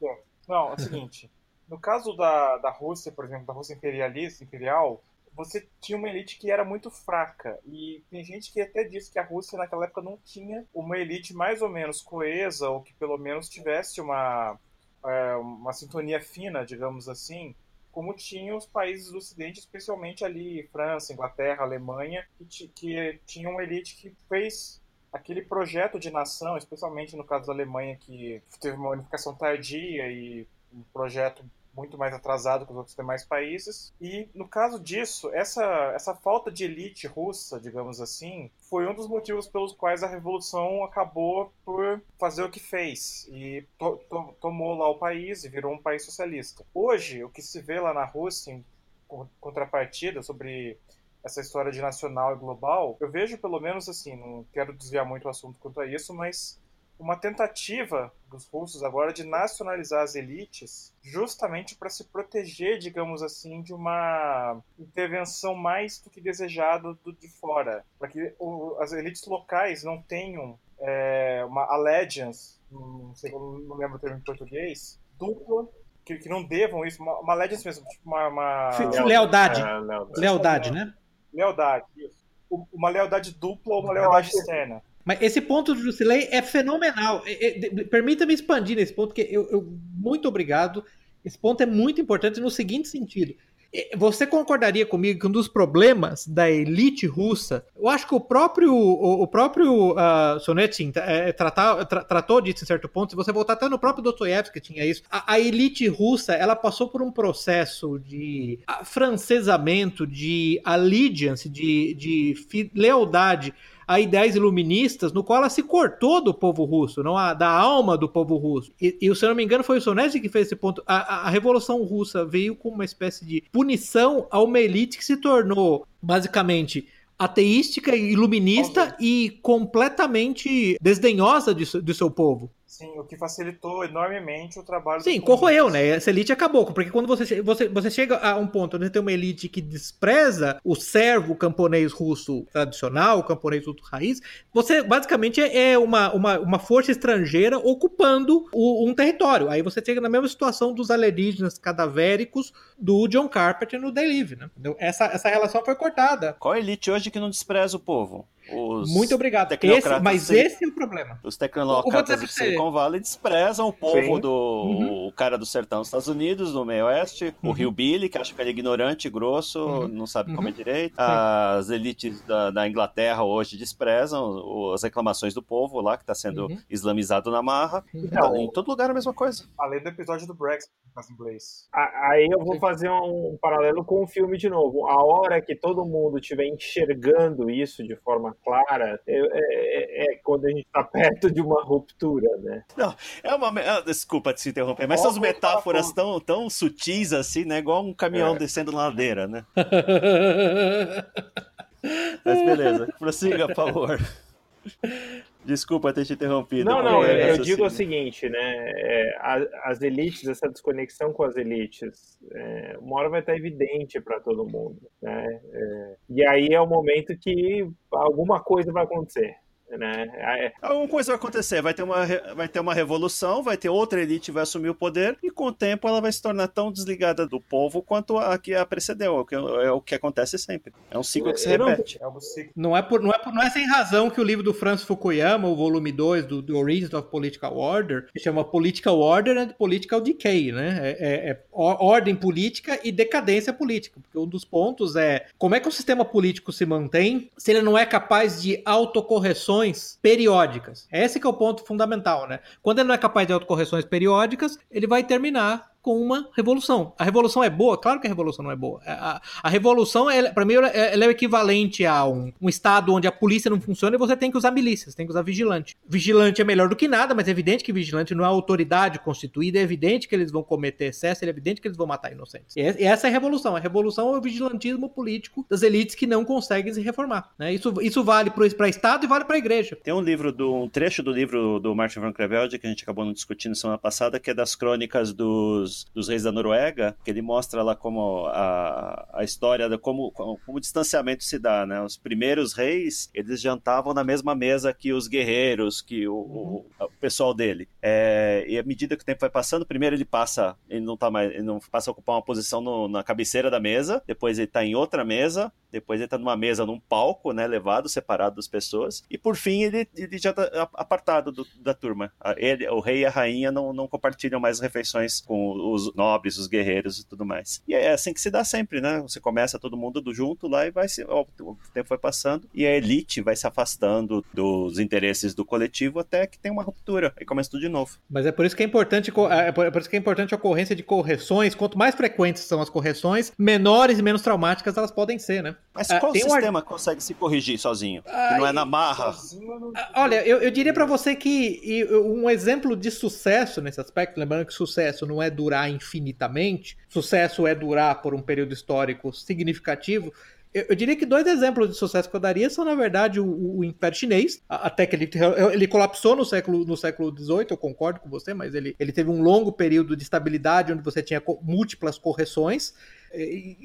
S4: Não, é o seguinte... No caso da, da Rússia, por exemplo, da Rússia imperialista, imperial, você tinha uma elite que era muito fraca. E tem gente que até disse que a Rússia naquela época não tinha uma elite mais ou menos coesa, ou que pelo menos tivesse uma, é, uma sintonia fina, digamos assim, como tinham os países do Ocidente, especialmente ali França, Inglaterra, Alemanha, que, que tinham uma elite que fez aquele projeto de nação, especialmente no caso da Alemanha, que teve uma unificação tardia e um projeto muito mais atrasado que os outros demais países. E no caso disso, essa, essa falta de elite russa, digamos assim, foi um dos motivos pelos quais a revolução acabou por fazer o que fez e to, to, tomou lá o país e virou um país socialista. Hoje, o que se vê lá na Rússia, em contrapartida sobre essa história de nacional e global, eu vejo pelo menos assim, não quero desviar muito o assunto quanto a isso, mas uma tentativa dos russos agora de nacionalizar as elites, justamente para se proteger, digamos assim, de uma intervenção mais do que desejado do de fora, para que o, as elites locais não tenham é, uma allegiance, não sei, não lembro o termo em português, dupla que, que, não devam isso, uma, uma allegiance mesmo, tipo uma. uma...
S3: Lealdade. É, lealdade. lealdade, né?
S4: Lealdade, isso. Uma lealdade dupla ou uma lealdade externa.
S3: Mas esse ponto do Jusilei é fenomenal. É, é, Permita-me expandir nesse ponto, porque eu, eu, muito obrigado. Esse ponto é muito importante no seguinte sentido. Você concordaria comigo que um dos problemas da elite russa, eu acho que o próprio o, o próprio uh, Sonetsin é, tratar, tra, tratou disso em certo ponto. Se você voltar até no próprio Dostoiévski tinha isso. A, a, elite russa ela passou por um processo de francesamento, de allegiance, de, de lealdade a ideias iluministas, no qual ela se cortou do povo russo, não a, da alma do povo russo. E, e se eu não me engano, foi o Sonesi que fez esse ponto. A, a, a Revolução Russa veio com uma espécie de punição a uma elite que se tornou, basicamente, ateística, iluminista e completamente desdenhosa de, do seu povo.
S4: Sim, o que facilitou enormemente o trabalho.
S3: Sim, corroeu, né? Essa elite acabou, porque quando você, você, você chega a um ponto onde você tem uma elite que despreza o servo camponês russo tradicional, o camponês russo raiz, você basicamente é uma, uma, uma força estrangeira ocupando o, um território. Aí você chega na mesma situação dos alienígenas cadavéricos do John Carpenter no The Live, né? Essa, essa relação foi cortada.
S1: Qual elite hoje que não despreza o povo?
S3: Os Muito obrigado. Esse, mas esse é o problema.
S1: Os tecnocratas do Silicon Valley desprezam o povo Sim. do uhum. o cara do sertão dos Estados Unidos, do meio oeste, uhum. o Rio Billy, que acha que ele é ignorante, grosso, uhum. não sabe uhum. comer direito. As elites da, da, Inglaterra hoje desprezam as reclamações do povo lá, que está sendo uhum. islamizado na marra. Então, em todo lugar é a mesma coisa.
S4: Além do episódio do Brexit, em inglês.
S2: Aí eu vou fazer um paralelo com o filme de novo. A hora que todo mundo estiver enxergando isso de forma clara é, é, é quando a gente está perto de uma ruptura, né?
S1: Não, é uma. Ah, desculpa te interromper, mas essas metáforas tão, tão sutis assim, né? Igual um caminhão é. descendo ladeira, né? mas beleza, prossiga, por favor. Desculpa ter te interrompido.
S2: Não, não, eu, eu digo o seguinte, né? É, as elites, essa desconexão com as elites, é, uma hora vai estar evidente para todo mundo, né? É, e aí é o momento que alguma coisa vai acontecer. Né?
S1: É. Alguma coisa vai acontecer, vai ter, uma, vai ter uma revolução, vai ter outra elite vai assumir o poder, e com o tempo ela vai se tornar tão desligada do povo quanto a que a precedeu, é o que, é o que acontece sempre. É um ciclo que se repete.
S3: Não, é por, não, é por, não é sem razão que o livro do Francis Fukuyama, o volume 2 do The Origins of Political Order, se chama Political Order and Political Decay, né? É, é, é ordem política e decadência política, porque um dos pontos é como é que o sistema político se mantém se ele não é capaz de autocorreções periódicas. Esse é o ponto fundamental, né? Quando ele não é capaz de autocorreções periódicas, ele vai terminar com uma revolução. A revolução é boa? Claro que a revolução não é boa. A, a revolução, para mim, ela, ela, é o equivalente a um, um, estado onde a polícia não funciona e você tem que usar milícias, tem que usar vigilante. Vigilante é melhor do que nada, mas é evidente que vigilante não é autoridade constituída, é evidente que eles vão cometer excesso, é evidente que eles vão matar inocentes. E essa é a revolução. A revolução é o vigilantismo político das elites que não conseguem se reformar. Né? Isso, isso vale para Estado e vale para a igreja.
S1: Tem um livro, do, um trecho do livro do Martin van Creveld que a gente acabou discutindo semana passada, que é das crônicas dos dos, reis da Noruega, que ele mostra lá como a, a história, de como, como, como o distanciamento se dá, né? Os primeiros reis, eles jantavam na mesma mesa que os guerreiros, que o, uhum. o, o pessoal dele. É, e à medida que o tempo vai passando, primeiro ele passa, ele não tá mais, ele não passa a ocupar uma posição no, na cabeceira da mesa, depois ele está em outra mesa, depois ele está numa mesa, num palco, né, levado, separado das pessoas, e por fim ele, ele já está apartado do, da turma. Ele, o rei e a rainha não, não compartilham mais refeições com os nobres, os guerreiros e tudo mais. E é assim que se dá sempre, né? Você começa todo mundo do junto lá e vai se. Ó, o tempo vai passando e a elite vai se afastando dos interesses do coletivo até que tem uma ruptura e começa tudo de novo.
S3: Mas é por isso que é importante, é, é por isso que é importante a ocorrência de correções. Quanto mais frequentes são as correções, menores e menos traumáticas elas podem ser, né?
S1: Mas ah, qual ah, sistema um... consegue se corrigir sozinho? Ah, que não é na marra?
S3: Olha, eu, eu diria para você que um exemplo de sucesso nesse aspecto, lembrando que sucesso não é durar infinitamente, sucesso é durar por um período histórico significativo. Eu, eu diria que dois exemplos de sucesso que eu daria são, na verdade, o, o Império Chinês, até que ele, ele colapsou no século, no século XVIII, eu concordo com você, mas ele, ele teve um longo período de estabilidade onde você tinha múltiplas correções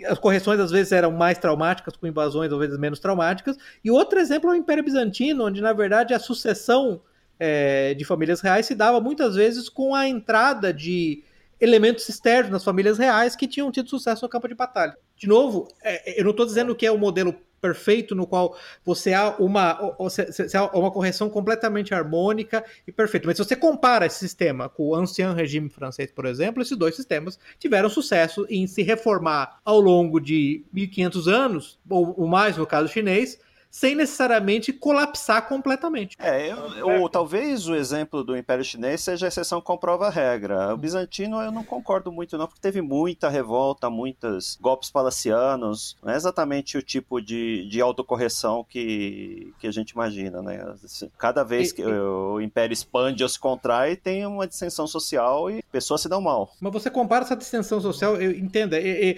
S3: as correções às vezes eram mais traumáticas, com invasões às vezes menos traumáticas. E outro exemplo é o Império Bizantino, onde na verdade a sucessão é, de famílias reais se dava muitas vezes com a entrada de elementos externos nas famílias reais que tinham tido sucesso no campo de batalha. De novo, é, eu não estou dizendo que é o modelo perfeito no qual você há uma, você, há uma correção completamente harmônica e perfeita. Mas se você compara esse sistema com o ancien regime francês, por exemplo, esses dois sistemas tiveram sucesso em se reformar ao longo de 1500 anos, ou mais no caso chinês, sem necessariamente colapsar completamente.
S1: É, ou talvez o exemplo do Império Chinês seja a exceção comprova a regra. O bizantino eu não concordo muito não, porque teve muita revolta, muitos golpes palacianos, não é exatamente o tipo de, de autocorreção que, que a gente imagina, né? Assim, cada vez que o Império expande ou se contrai, tem uma dissensão social e pessoas se dão mal.
S3: Mas você compara essa dissensão social, eu, entenda, e, e,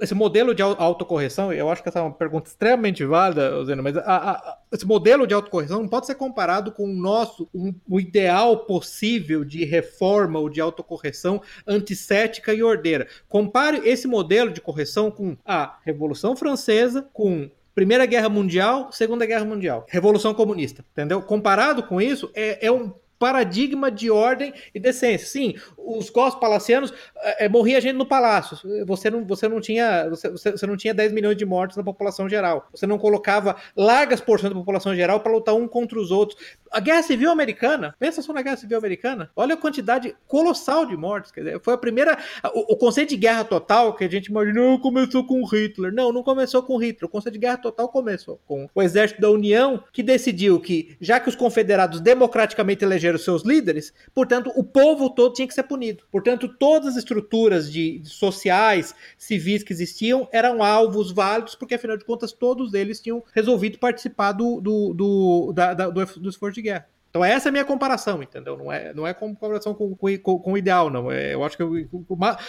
S3: esse modelo de autocorreção, eu acho que essa é uma pergunta extremamente válida, Zeno, mas mas a, a, esse modelo de autocorreção não pode ser comparado com o nosso, um, o ideal possível de reforma ou de autocorreção antissética e ordeira. Compare esse modelo de correção com a Revolução Francesa, com Primeira Guerra Mundial, Segunda Guerra Mundial, Revolução Comunista, entendeu? Comparado com isso, é, é um paradigma de ordem e decência. Sim, os costos palacianos é, morria gente no palácio. Você não, você não tinha você, você não tinha 10 milhões de mortes na população geral. Você não colocava largas porções da população geral para lutar um contra os outros. A Guerra Civil Americana, pensa só na Guerra Civil Americana. Olha a quantidade colossal de mortes. Quer dizer, foi a primeira. O, o conceito de guerra total que a gente imaginou começou com Hitler. Não, não começou com Hitler. O conceito de guerra total começou com o exército da União que decidiu que, já que os confederados democraticamente elegeram seus líderes, portanto, o povo todo tinha que ser punido. Portanto, todas as estruturas de, de sociais, civis que existiam eram alvos válidos, porque afinal de contas todos eles tinham resolvido participar do, do, do, da, da, do, do esforço de guerra. Então essa é a minha comparação, entendeu? Não é, não é comparação com, com, com o ideal, não. É, eu acho que o,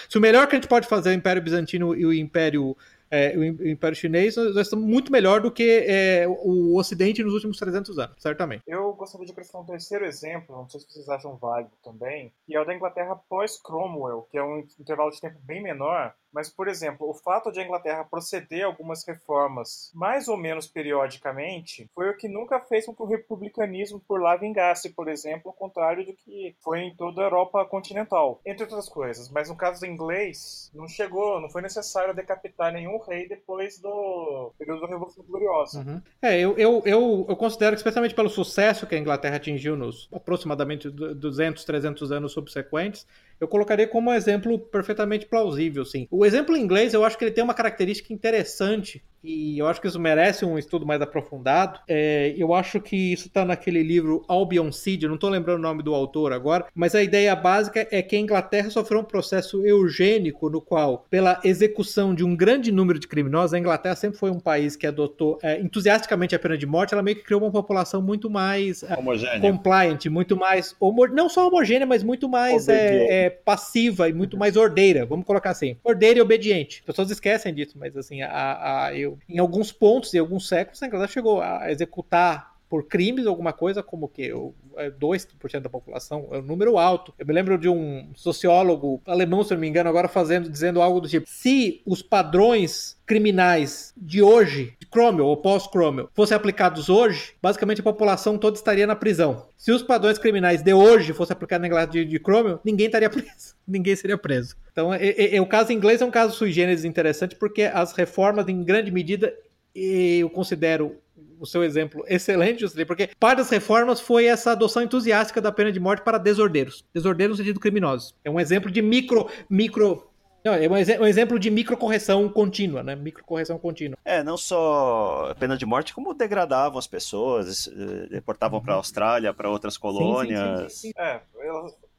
S3: se o melhor que a gente pode fazer é o Império Bizantino e o Império é, o Império Chinês, nós estamos muito melhor do que é, o Ocidente nos últimos 300 anos, certamente.
S4: Eu gostaria de acrescentar um terceiro exemplo, não sei se vocês acham válido também, que é o da Inglaterra pós-Cromwell, que é um intervalo de tempo bem menor, mas, por exemplo, o fato de a Inglaterra proceder a algumas reformas mais ou menos periodicamente foi o que nunca fez com que o republicanismo por lá vingasse, por exemplo, ao contrário do que foi em toda a Europa continental, entre outras coisas. Mas no caso do inglês, não chegou, não foi necessário decapitar nenhum rei depois do período da Revolução Gloriosa.
S3: Uhum. É, eu, eu, eu, eu, considero que, especialmente pelo sucesso que a Inglaterra atingiu nos aproximadamente 200, 300 anos subsequentes, eu colocaria como um exemplo perfeitamente plausível, sim. O exemplo inglês, eu acho que ele tem uma característica interessante e eu acho que isso merece um estudo mais aprofundado. É, eu acho que isso está naquele livro Albion Seed, não estou lembrando o nome do autor agora, mas a ideia básica é que a Inglaterra sofreu um processo eugênico no qual, pela execução de um grande número de criminosos, a Inglaterra sempre foi um país que adotou é, entusiasticamente a pena de morte, ela meio que criou uma população muito mais é, compliant, muito mais, não só homogênea, mas muito mais é, passiva e muito mais ordeira, vamos colocar assim, ordeira e obediente. As pessoas esquecem disso, mas assim, a, a eu em alguns pontos, em alguns séculos, a Inglaterra chegou a executar por crimes alguma coisa como que 2% é da população, é um número alto. Eu me lembro de um sociólogo alemão, se não me engano, agora fazendo dizendo algo do tipo: se os padrões criminais de hoje, Cromwell ou pós-Cromwell, fossem aplicados hoje, basicamente a população toda estaria na prisão. Se os padrões criminais de hoje fossem aplicados na Inglaterra de, Cromwell, ninguém estaria preso. ninguém seria preso. Então, é, é, é, o caso inglês é um caso sui generis interessante porque as reformas, em grande medida, eu considero o seu exemplo excelente, porque parte das reformas foi essa adoção entusiástica da pena de morte para desordeiros. Desordeiros no sentido criminosos. É um exemplo de micro, micro não, é um, exemplo de microcorreção contínua, né? Microcorreção contínua.
S1: É, não só pena de morte, como degradavam as pessoas, eh, deportavam para a Austrália, para outras colônias. Sim, sim, sim,
S4: é,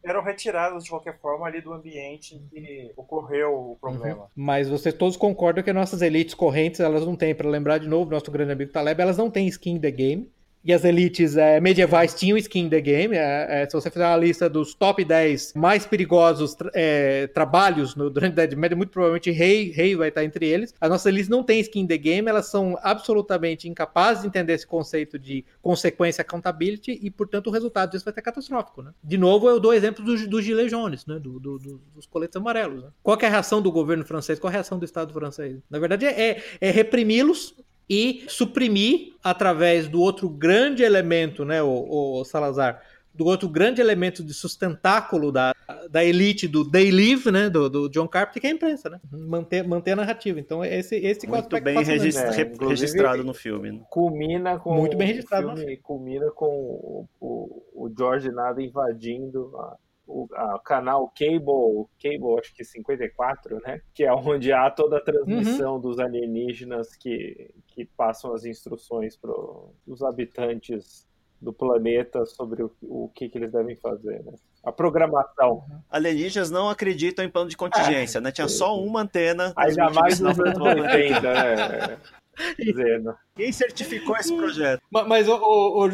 S4: eram retirados de qualquer forma ali do ambiente em que ocorreu o problema. Uhum.
S3: Mas vocês todos concordam que nossas elites correntes, elas não têm, para lembrar de novo, nosso grande amigo Taleb, elas não têm skin in the game e as elites é, medievais tinham skin in the game. É, é, se você fizer uma lista dos top 10 mais perigosos é, trabalhos no, durante a Idade Média, muito provavelmente rei, rei vai estar entre eles. As nossas elites não têm skin in the game, elas são absolutamente incapazes de entender esse conceito de consequência accountability e, portanto, o resultado disso vai ser catastrófico. Né? De novo, eu dou exemplo dos do Gilets jaunes, né? Do, do, do, dos coletes amarelos. Né? Qual é a reação do governo francês? Qual é a reação do Estado francês? Na verdade, é, é reprimi-los e suprimir através do outro grande elemento, né, o, o Salazar, do outro grande elemento de sustentáculo da, da elite do They Live, né, do, do John Carpenter, que é a imprensa, né? Manter, manter a narrativa. Então, esse, esse
S1: Muito bem registra é, registrado no filme. Né?
S2: Culmina com
S3: Muito bem registrado
S2: o filme, culmina com o, o, o George Nada invadindo a, o a canal Cable, Cable acho que 54, né? Que é onde há toda a transmissão uhum. dos alienígenas que, que passam as instruções para os habitantes do planeta sobre o, o que, que eles devem fazer, né? A programação.
S1: Alienígenas não acreditam em plano de contingência, é, né? Tinha só uma antena.
S2: Ainda mais nos anos 80, né?
S1: Dizendo. Quem certificou esse projeto?
S3: Mas, mas ô, ô,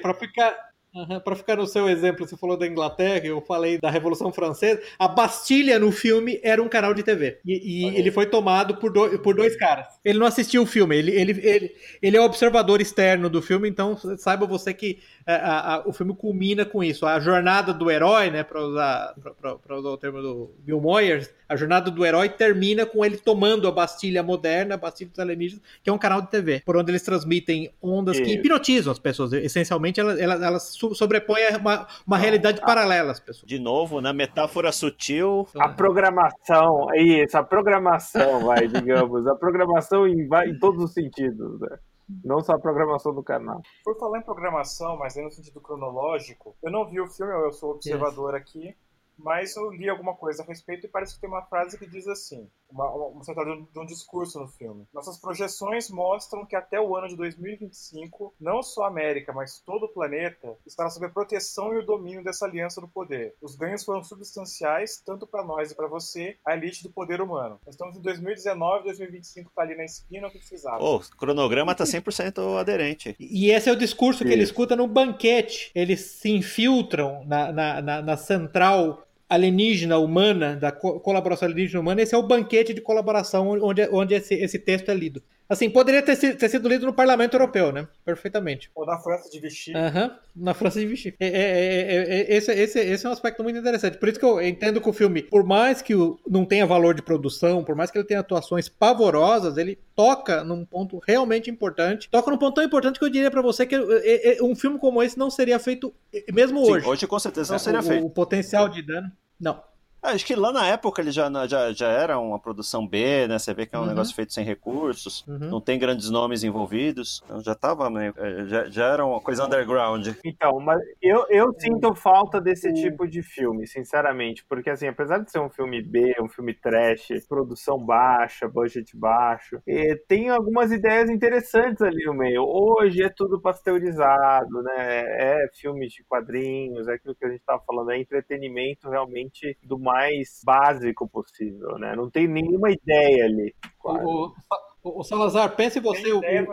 S3: para ficar, Uhum. Para ficar no seu exemplo, você falou da Inglaterra, eu falei da Revolução Francesa. A Bastilha no filme era um canal de TV. E, e ele foi tomado por, do, por dois caras. Ele não assistiu o filme, ele, ele, ele, ele é observador externo do filme, então saiba você que a, a, a, o filme culmina com isso. A jornada do herói, né, para usar, usar o termo do Bill Moyers, a jornada do herói termina com ele tomando a Bastilha moderna, a Bastilha dos alienígenas, que é um canal de TV, por onde eles transmitem ondas que hipnotizam as pessoas. Essencialmente, elas, elas, elas sobrepõe uma, uma realidade ah, paralela às pessoas.
S1: De novo, na metáfora sutil.
S2: A programação, é isso, a programação, vai, digamos. A programação em, vai, em todos os sentidos, né? Não só a programação do canal.
S4: Por falar em programação, mas aí no sentido cronológico, eu não vi o filme, eu sou observador yes. aqui, mas eu li alguma coisa a respeito e parece que tem uma frase que diz assim, uma, uma, uma de um discurso no filme. Nossas projeções mostram que até o ano de 2025, não só a América, mas todo o planeta estará sob a proteção e o domínio dessa aliança do poder. Os ganhos foram substanciais, tanto para nós e para você, a elite do poder humano. Nós estamos em 2019, 2025 está ali na esquina, o que vocês acham?
S1: Oh, o cronograma está 100% aderente.
S3: E esse é o discurso que ele escuta no banquete. Eles se infiltram na, na, na, na central alienígena humana, da co colaboração alienígena humana, esse é o banquete de colaboração onde, onde esse, esse texto é lido. Assim, poderia ter, ter, sido lido no Parlamento Europeu, né? Perfeitamente.
S4: Ou na França de Vichy.
S3: Aham, uhum, na França de Vichy. É, é, é, é, esse, esse, esse é um aspecto muito interessante. Por isso que eu entendo que o filme, por mais que não tenha valor de produção, por mais que ele tenha atuações pavorosas, ele toca num ponto realmente importante. Toca num ponto tão importante que eu diria para você que um filme como esse não seria feito mesmo
S1: Sim,
S3: hoje.
S1: Hoje, com certeza, não seria
S3: o,
S1: feito.
S3: O potencial de dano. Não.
S1: Ah, acho que lá na época ele já, já, já era uma produção B, né? Você vê que é um uhum. negócio feito sem recursos, uhum. não tem grandes nomes envolvidos, então já tava meio, é, já, já era uma coisa underground.
S2: Então, mas eu, eu sinto falta desse tipo de filme, sinceramente, porque assim, apesar de ser um filme B, um filme trash, produção baixa, budget baixo, tem algumas ideias interessantes ali no meio. Hoje é tudo pasteurizado, né? É filmes de quadrinhos, é aquilo que a gente tava falando, é entretenimento realmente do mais mais básico possível, né? Não tem nenhuma ideia ali.
S3: O, o, o, Salazar, pense você. O, ideia,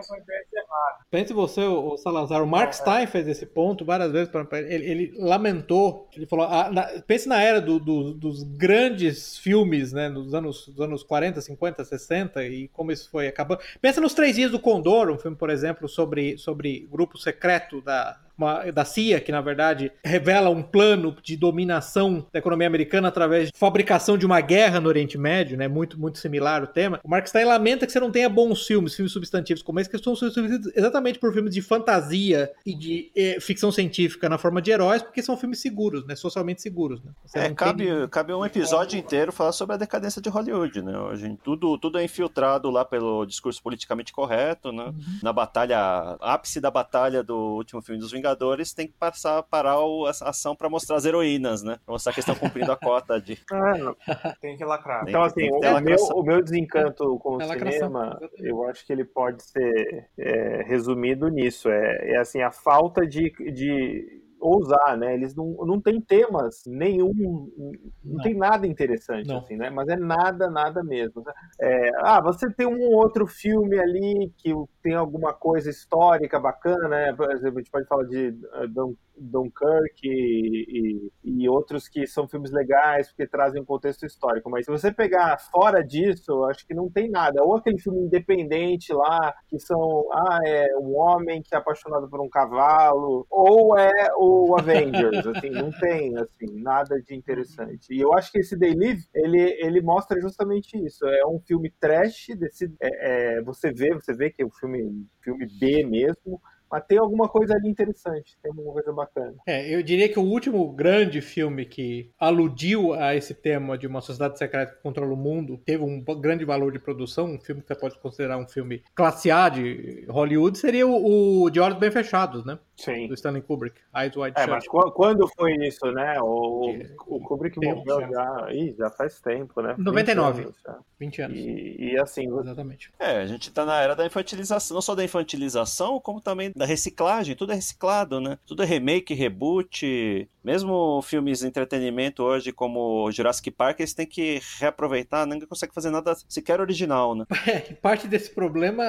S3: pense você, o, Salazar. O Mark é, Stein fez esse ponto várias vezes. Pra, ele, ele, lamentou. Ele falou: ah, na, pense na era do, do, dos grandes filmes, né? Dos anos, dos anos 40, 50, 60 e como isso foi acabando. Pensa nos Três Dias do Condor, um filme, por exemplo, sobre, sobre grupo secreto da uma, da CIA, que na verdade revela um plano de dominação da economia americana através de fabricação de uma guerra no Oriente Médio, né? Muito, muito similar o tema. O Mark Stein lamenta que você não tenha bons filmes, filmes substantivos como esse, que são substituídos exatamente por filmes de fantasia e de eh, ficção científica na forma de heróis, porque são filmes seguros, né? Socialmente seguros, né?
S1: é, cabe, tem... cabe um episódio inteiro falar sobre a decadência de Hollywood, né? Hoje, tudo, tudo é infiltrado lá pelo discurso politicamente correto, né? Uhum. Na batalha, ápice da batalha do último filme dos Vingadores Vingadores tem que passar parar a ação para mostrar as heroínas, né? Pra mostrar que estão cumprindo a cota de.
S4: Ah, tem que lacrar.
S2: Então, assim, o, meu, o meu desencanto com o cinema, eu acho que ele pode ser é, resumido nisso. É, é assim, a falta de, de ousar, né? Eles não, não têm temas nenhum, não, não. tem nada interessante, não. assim, né? Mas é nada, nada mesmo. Né? É, ah, você tem um outro filme ali que tem alguma coisa histórica bacana, né? Por exemplo, a gente pode falar de uh, Dunkirk e, e, e, outros que são filmes legais porque trazem um contexto histórico. Mas se você pegar fora disso, acho que não tem nada. Ou aquele filme independente lá, que são, ah, é um homem que é apaixonado por um cavalo, ou é o Avengers, assim, não tem, assim, nada de interessante. E eu acho que esse Day Live, ele, ele mostra justamente isso. É um filme trash, desse, é, é, você vê, você vê que é um filme, filme B mesmo, Mas tem alguma coisa ali interessante, tem alguma coisa bacana.
S3: É, eu diria que o último grande filme que aludiu a esse tema de uma sociedade secreta que controla o mundo, teve um grande valor de produção, um filme que você pode considerar um filme classe A de Hollywood, seria o, o De Olhos Bem Fechados, né?
S2: Sim.
S3: Do Stanley Kubrick, Eyes Wide
S2: É,
S3: Shut.
S2: mas qu- quando foi isso, né? O, o Kubrick
S3: tem
S2: morreu já, ih, já faz tempo, né?
S3: 99.
S2: 20 anos já.
S3: 20 anos.
S2: E, e assim,
S3: Exatamente.
S1: É, a gente tá na era da infantilização, não só da infantilização, como também da reciclagem, tudo é reciclado, né? Tudo é remake, reboot, mesmo filmes de entretenimento hoje, como Jurassic Park, eles têm que reaproveitar, ninguém consegue fazer nada sequer original, né?
S3: É, e parte desse problema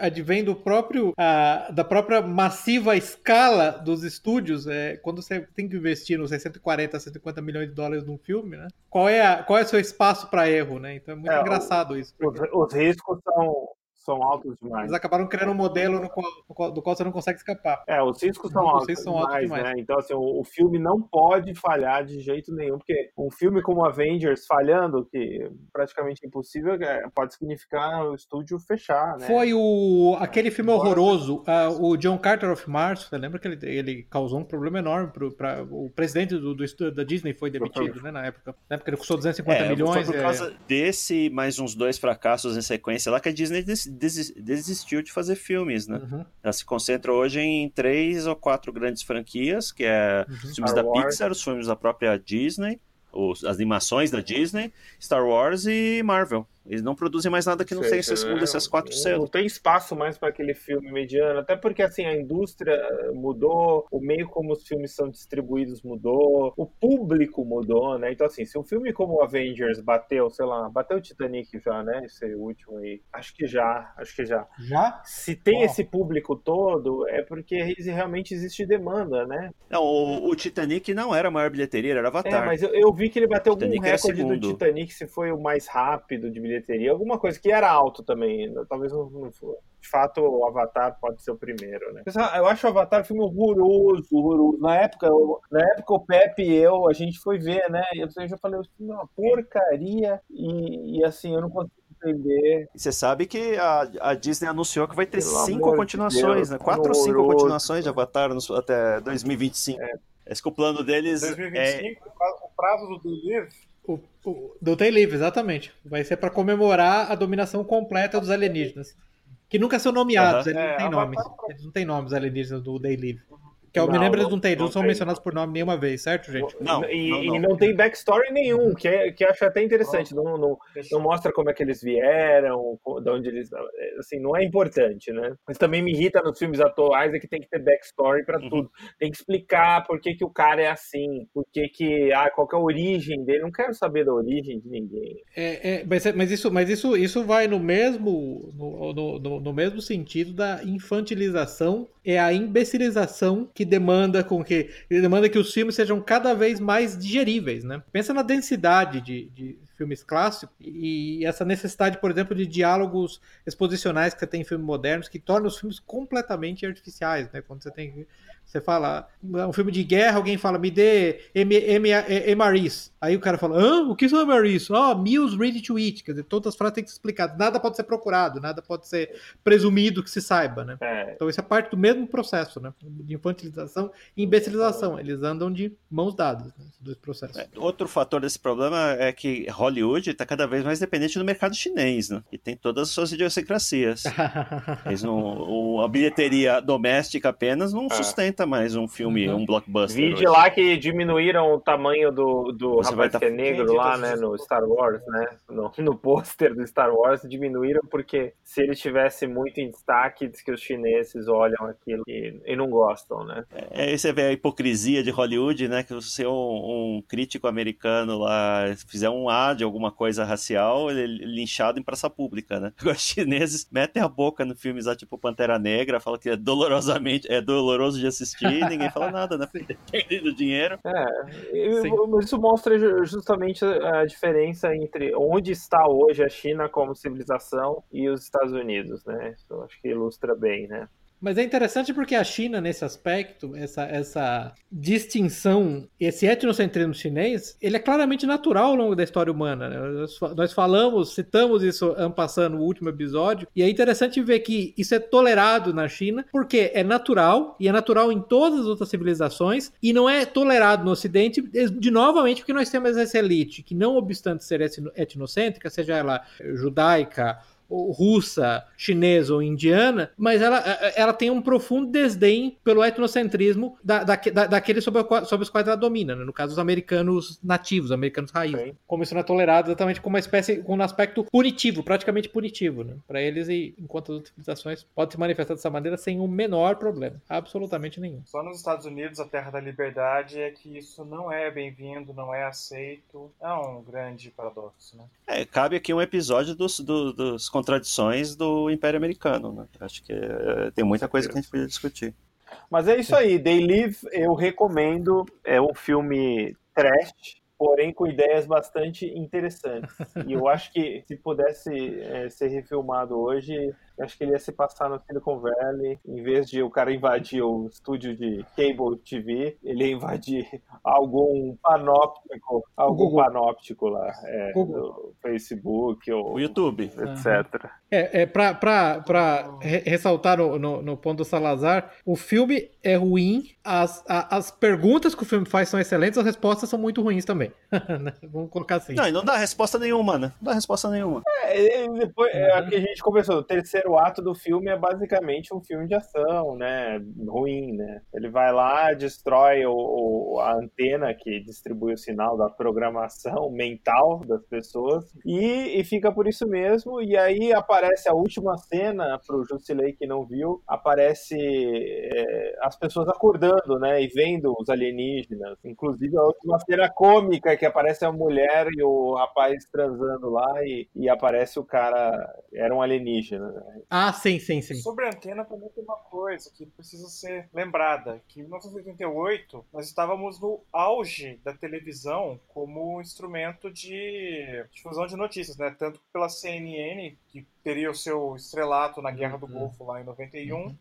S3: advém do próprio, a- da própria massiva escala dos estúdios. É, quando você tem que investir nos 140, 150 milhões de dólares num filme, né? Qual é, a- qual é o seu espaço para erro, né? Então é muito
S2: É, o-
S3: engraçado isso.
S2: os, os riscos são, são altos demais.
S3: Eles acabaram criando um modelo no qual, no qual- do qual você não consegue escapar.
S2: É, os riscos são
S3: Os
S2: altos,
S3: riscos são altos
S2: demais,
S3: demais.
S2: né? Então, assim, o, o filme não pode falhar de jeito nenhum, porque um filme como Avengers falhando, que é praticamente impossível, é, pode significar o estúdio fechar, né?
S3: Foi o aquele filme horroroso, ah, o John Carter of Mars. Você lembra que ele, ele causou um problema enorme para o presidente do, do estúdio da Disney foi demitido, né, na época. Na época ele custou 250
S1: É,
S3: milhões.
S1: Foi por
S3: é,
S1: causa desse mais uns dois fracassos em sequência lá que a Disney des- desistiu de fazer filmes, né?
S3: Uhum,
S1: Ela se concentra hoje em três ou quatro grandes franquias, que é
S3: uhum.
S1: os filmes
S2: Star
S1: da
S2: Wars.
S1: Pixar, os filmes da própria Disney, os, as animações da Disney, Star Wars e Marvel. Eles não produzem mais nada que não tenha esses, um
S2: né?
S1: desses quatro
S2: Não
S1: selos.
S2: tem espaço mais para aquele filme mediano, até porque assim a indústria mudou, o meio como os filmes são distribuídos mudou, o público mudou, né? Então assim, se um filme como Avengers bateu, sei lá, bateu o Titanic já, né? Esse último aí, acho que já, acho que já.
S3: Já?
S2: Se tem esse público todo, é porque realmente existe demanda, né?
S1: Não, o, o Titanic não era a maior bilheteria, era
S2: É,
S1: Avatar.
S2: mas eu, eu vi que ele bateu algum recorde do. Titanic, se foi o mais rápido de bilheteria, alguma coisa que era alto também, talvez não, não for. De fato, o Avatar pode ser o primeiro, né? Ah, Eu acho o Avatar um filme horroroso, horroroso. Na época, eu- na época o Pepe e eu, a gente foi ver, né? E eu já falei, o filme é uma porcaria e, e, assim, eu não consigo entender.
S1: E você sabe que a, a Disney anunciou que vai ter
S2: Pelo
S1: cinco
S2: amor de
S1: continuações,
S2: Deus,
S1: né? Quatro ou cinco continuações de Avatar no- até 2025. É. Esse que o plano deles é
S4: 2025, o prazo do Believe,
S3: O, o, do Day Live, exatamente. Vai ser para comemorar a dominação completa dos alienígenas. Que nunca são nomeados,
S1: Aham.
S3: eles não
S4: É,
S3: têm nomes. Eles não têm nomes alienígenas do Day Live. Que eu me
S2: Não,
S3: lembro, eles
S2: não-
S3: têm, eles não
S2: não
S3: são
S2: tem.
S3: mencionados por nome nenhuma vez, certo, gente?
S1: Não,
S2: e,
S1: não,
S2: e
S1: não.
S2: tem backstory nenhum, que, é, que eu acho até interessante. Não, não, não mostra como é que eles vieram, de onde eles. Assim, não é importante, né? Mas também me irrita nos filmes atuais é que tem que ter backstory pra
S1: Uhum.
S2: tudo. Tem que explicar por que, que o cara é assim, por que, que. Ah, qual que é a origem dele. Não quero saber da origem de ninguém.
S3: É, é, mas, mas isso, mas isso, isso vai no mesmo, no, no, no- no mesmo sentido da infantilização é a imbecilização que demanda com que demanda que os filmes sejam cada vez mais digeríveis, né? Pensa na densidade de, de filmes clássicos e essa necessidade, por exemplo, de diálogos exposicionais que você tem em filmes modernos que tornam os filmes completamente artificiais, né? Quando você tem você fala, um filme de guerra, alguém fala, me dê M- M- MRIs. Aí o cara fala, Hã? o que são MRIs? Ah, meals ready to eat. Quer dizer, todas as frases têm que ser explicadas. Nada pode ser procurado, nada pode ser presumido que se saiba, né?
S2: É,
S3: Então isso é parte do mesmo processo, né? De infantilização e imbecilização. Eles andam de mãos dadas, né? Esses dois processos.
S1: É, Outro fator desse problema é que Hollywood está cada vez mais dependente do mercado chinês, né? E tem todas as suas idiosincrasias. Eles não, o- a bilheteria doméstica apenas não
S2: É.
S1: sustenta mais um filme,
S3: Uhum.
S1: um blockbuster.
S2: Vide
S1: hoje.
S2: lá que diminuíram o tamanho do, do
S1: Você
S2: rapaz
S1: tá-
S2: que é negro lá, né, no Star Wars, né, no, no pôster do Star Wars, diminuíram porque se ele tivesse muito em destaque, diz que os chineses olham aquilo e, e não gostam, né.
S1: É, aí você vê a hipocrisia de Hollywood, né? Que você é um, um crítico americano lá, fizer um A de alguma coisa racial, ele é linchado em praça pública, né? Os chineses metem a boca no filmes lá, tipo Pantera Negra, falam que é dolorosamente, é doloroso de assistir e ninguém fala nada, né? Porque Depende do dinheiro.
S2: É, e- isso mostra ju- justamente a diferença entre onde está hoje a China como civilização e os Estados Unidos, né, isso eu acho que ilustra bem, né.
S3: Mas é interessante porque a China, nesse aspecto, essa, essa distinção, esse etnocentrismo chinês, ele é claramente natural ao longo da história humana. Né? Nós falamos, citamos isso passando no último episódio, e é interessante ver que isso é tolerado na China, porque é natural, e é natural em todas as outras civilizações, e não é tolerado no Ocidente, de novamente, porque nós temos essa elite que, não obstante ser etnocêntrica, seja ela judaica, russa, chinesa ou indiana, mas ela, ela tem um profundo desdém pelo etnocentrismo da, da, da daqueles sobre, sobre, os quais ela domina, né? no caso os americanos nativos, americanos raiz. Sim. Como isso não é tolerado exatamente como uma espécie, com um aspecto punitivo, praticamente punitivo, né? Para eles, e enquanto as outras civilizações podem se manifestar dessa maneira sem o menor problema, absolutamente nenhum.
S4: Só nos Estados Unidos, a terra da liberdade, é que isso não é bem-vindo, não é aceito. É um grande paradoxo, né?
S1: É, cabe aqui um episódio dos, dos, dos contradições do Império Americano. Né? Acho que é, tem muita coisa que a gente podia discutir.
S2: Mas é isso aí, They Live eu recomendo, é um filme trash, porém com ideias bastante interessantes. E eu acho que se pudesse é, ser refilmado hoje, acho que ele ia se passar no Silicon Valley, em vez de o cara invadir o estúdio de cable TV, ele ia invadir algum panóptico, algum Google. panóptico lá, é, do Facebook ou
S1: o YouTube,
S2: etc. Uhum.
S3: É, é para ressaltar no, no, no, ponto do Salazar, o filme é ruim, as, a, as perguntas que o filme faz são excelentes, as respostas são muito ruins também. Vamos colocar assim.
S1: Não, e não dá resposta nenhuma, né? Não dá resposta nenhuma.
S2: É, depois, é, uhum. é, que a gente conversou, o terceiro ato do filme é basicamente um filme de ação, né? Ruim, né? Ele vai lá, destrói o, o a antena que distribui o sinal da programação mental das pessoas e, e fica por isso mesmo, e aí aparece a última cena, pro Jusilei que não viu, aparece é, as pessoas acordando, né, e vendo os alienígenas. Inclusive a última cena cômica que aparece a mulher e o rapaz transando lá e, e aparece o cara, era um alienígena. Né?
S3: Ah, sim, sim, sim.
S4: Sobre a antena também tem uma coisa que precisa ser lembrada, que em 1988 nós estávamos no auge da televisão como instrumento de difusão de notícias, né, tanto pela CNN, que teria o seu estrelato na Guerra do uhum. Golfo lá em 91, uhum.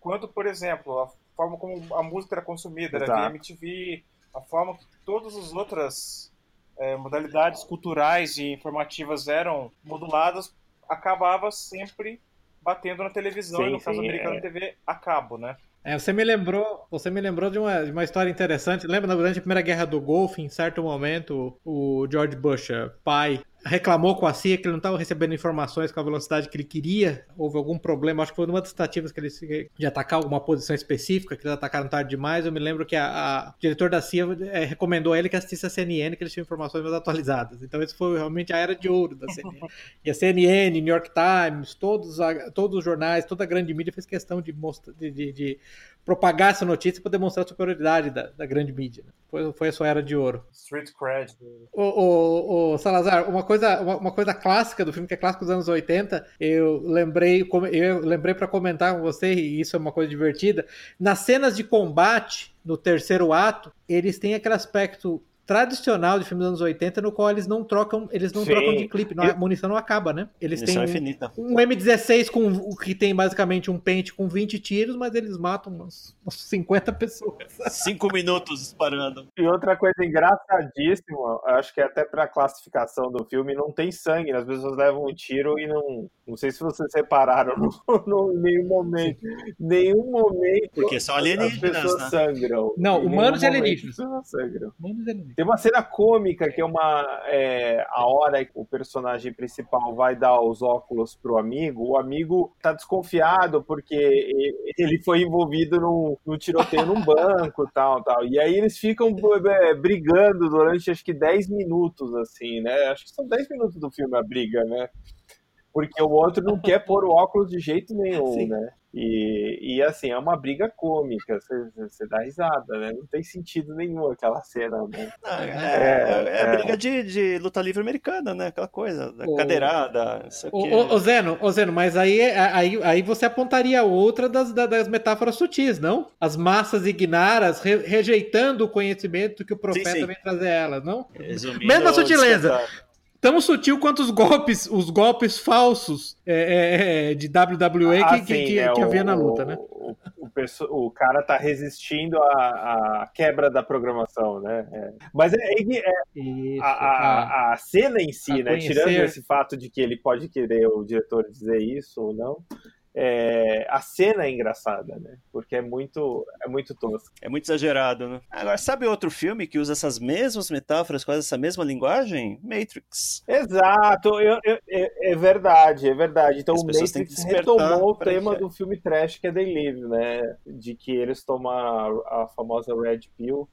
S4: quanto, por exemplo, a forma como a música era consumida, Exato. era via MTV, a forma que todas as outras é, modalidades culturais e informativas eram moduladas, acabava sempre batendo na televisão, sim, e no caso sim, americano é. TV a cabo, né?
S3: É, você me lembrou, você me lembrou de uma, de uma história interessante. Lembra durante a Primeira Guerra do Golfo, em certo momento, o George Bush, pai, reclamou com a CIA que ele não estava recebendo informações com a velocidade que ele queria. Houve algum problema, acho que foi uma das tentativas que de atacar alguma posição específica, que eles atacaram tarde demais. Eu me lembro que a, a diretor da CIA é, recomendou a ele que assistisse a CNN, que eles tinham informações mais atualizadas. Então, isso foi realmente a era de ouro da CNN. E a CNN, New York Times, todos, todos os jornais, toda a grande mídia fez questão de, mostrar, de, de, de propagar essa notícia para demonstrar a superioridade da, da grande mídia. Né? Foi, foi a sua era de ouro.
S4: Street cred.
S3: O, o, o Salazar, uma coisa, uma, uma, coisa clássica do filme, que é clássico dos anos 80, eu lembrei, eu lembrei para comentar com você, e isso é uma coisa divertida. Nas cenas de combate, no terceiro ato, eles têm aquele aspecto tradicional de filmes dos anos 80, no qual eles não trocam, eles não Sim. trocam de clipe, a munição não acaba, né? Eles munição têm infinita. um, um M16 com o que tem basicamente um pente com 20 tiros, mas eles matam umas, umas 50 pessoas.
S1: Cinco minutos disparando.
S2: E outra coisa engraçadíssima, acho que até pra classificação do filme, não tem sangue, as pessoas levam um tiro e não. Não sei se vocês separaram no, no nenhum momento. Nenhum momento.
S1: Porque são alienígenas. As pessoas
S3: né?
S2: sangram.
S3: Não, humanos e alienígenas.
S2: Sangram. Humanos e alienígenas. Tem uma cena cômica que é uma é, a hora que o personagem principal vai dar os óculos pro amigo, o amigo tá desconfiado porque ele foi envolvido num, num tiroteio num banco, tal, tal. E aí eles ficam é, brigando durante acho que 10 minutos assim, né? Acho que são 10 minutos do filme a briga, né? Porque o outro não quer pôr o óculos de jeito nenhum, Sim. né? E, e assim, é uma briga cômica, você dá risada, né? Não tem sentido nenhum aquela cena, né?
S1: é, é, é, é, briga de, de luta livre americana, né? Aquela coisa, da cadeirada.
S3: Ô, Zeno, ô Zeno, mas aí, aí, aí você apontaria outra das, das metáforas sutis, não? As massas ignaras re, rejeitando o conhecimento que o profeta sim, sim. vem trazer a elas, não? Resumindo, Mesma sutileza. Tão sutil quanto os golpes, os golpes falsos é, é, de WWE
S2: Ah,
S3: que,
S2: sim,
S3: que-
S2: né,
S3: que havia na luta, né?
S2: O, o, o cara tá resistindo à, à quebra da programação, né? É. Mas é, é-
S3: Isso,
S2: a, a, a cena em si, né?
S3: conhecer.
S2: Tirando esse fato de que ele pode querer o diretor dizer isso ou não, é, a cena é engraçada, né? Porque é muito, é muito tosca.
S1: É muito exagerado, né? Agora, sabe outro filme que usa essas mesmas metáforas, quase essa mesma linguagem? Matrix.
S2: Exato, eu- eu- é, é verdade, é verdade. Então
S1: As
S2: o Matrix retomou o tema do filme trash que é They Live, né? De que eles tomam a, a famosa Red Pill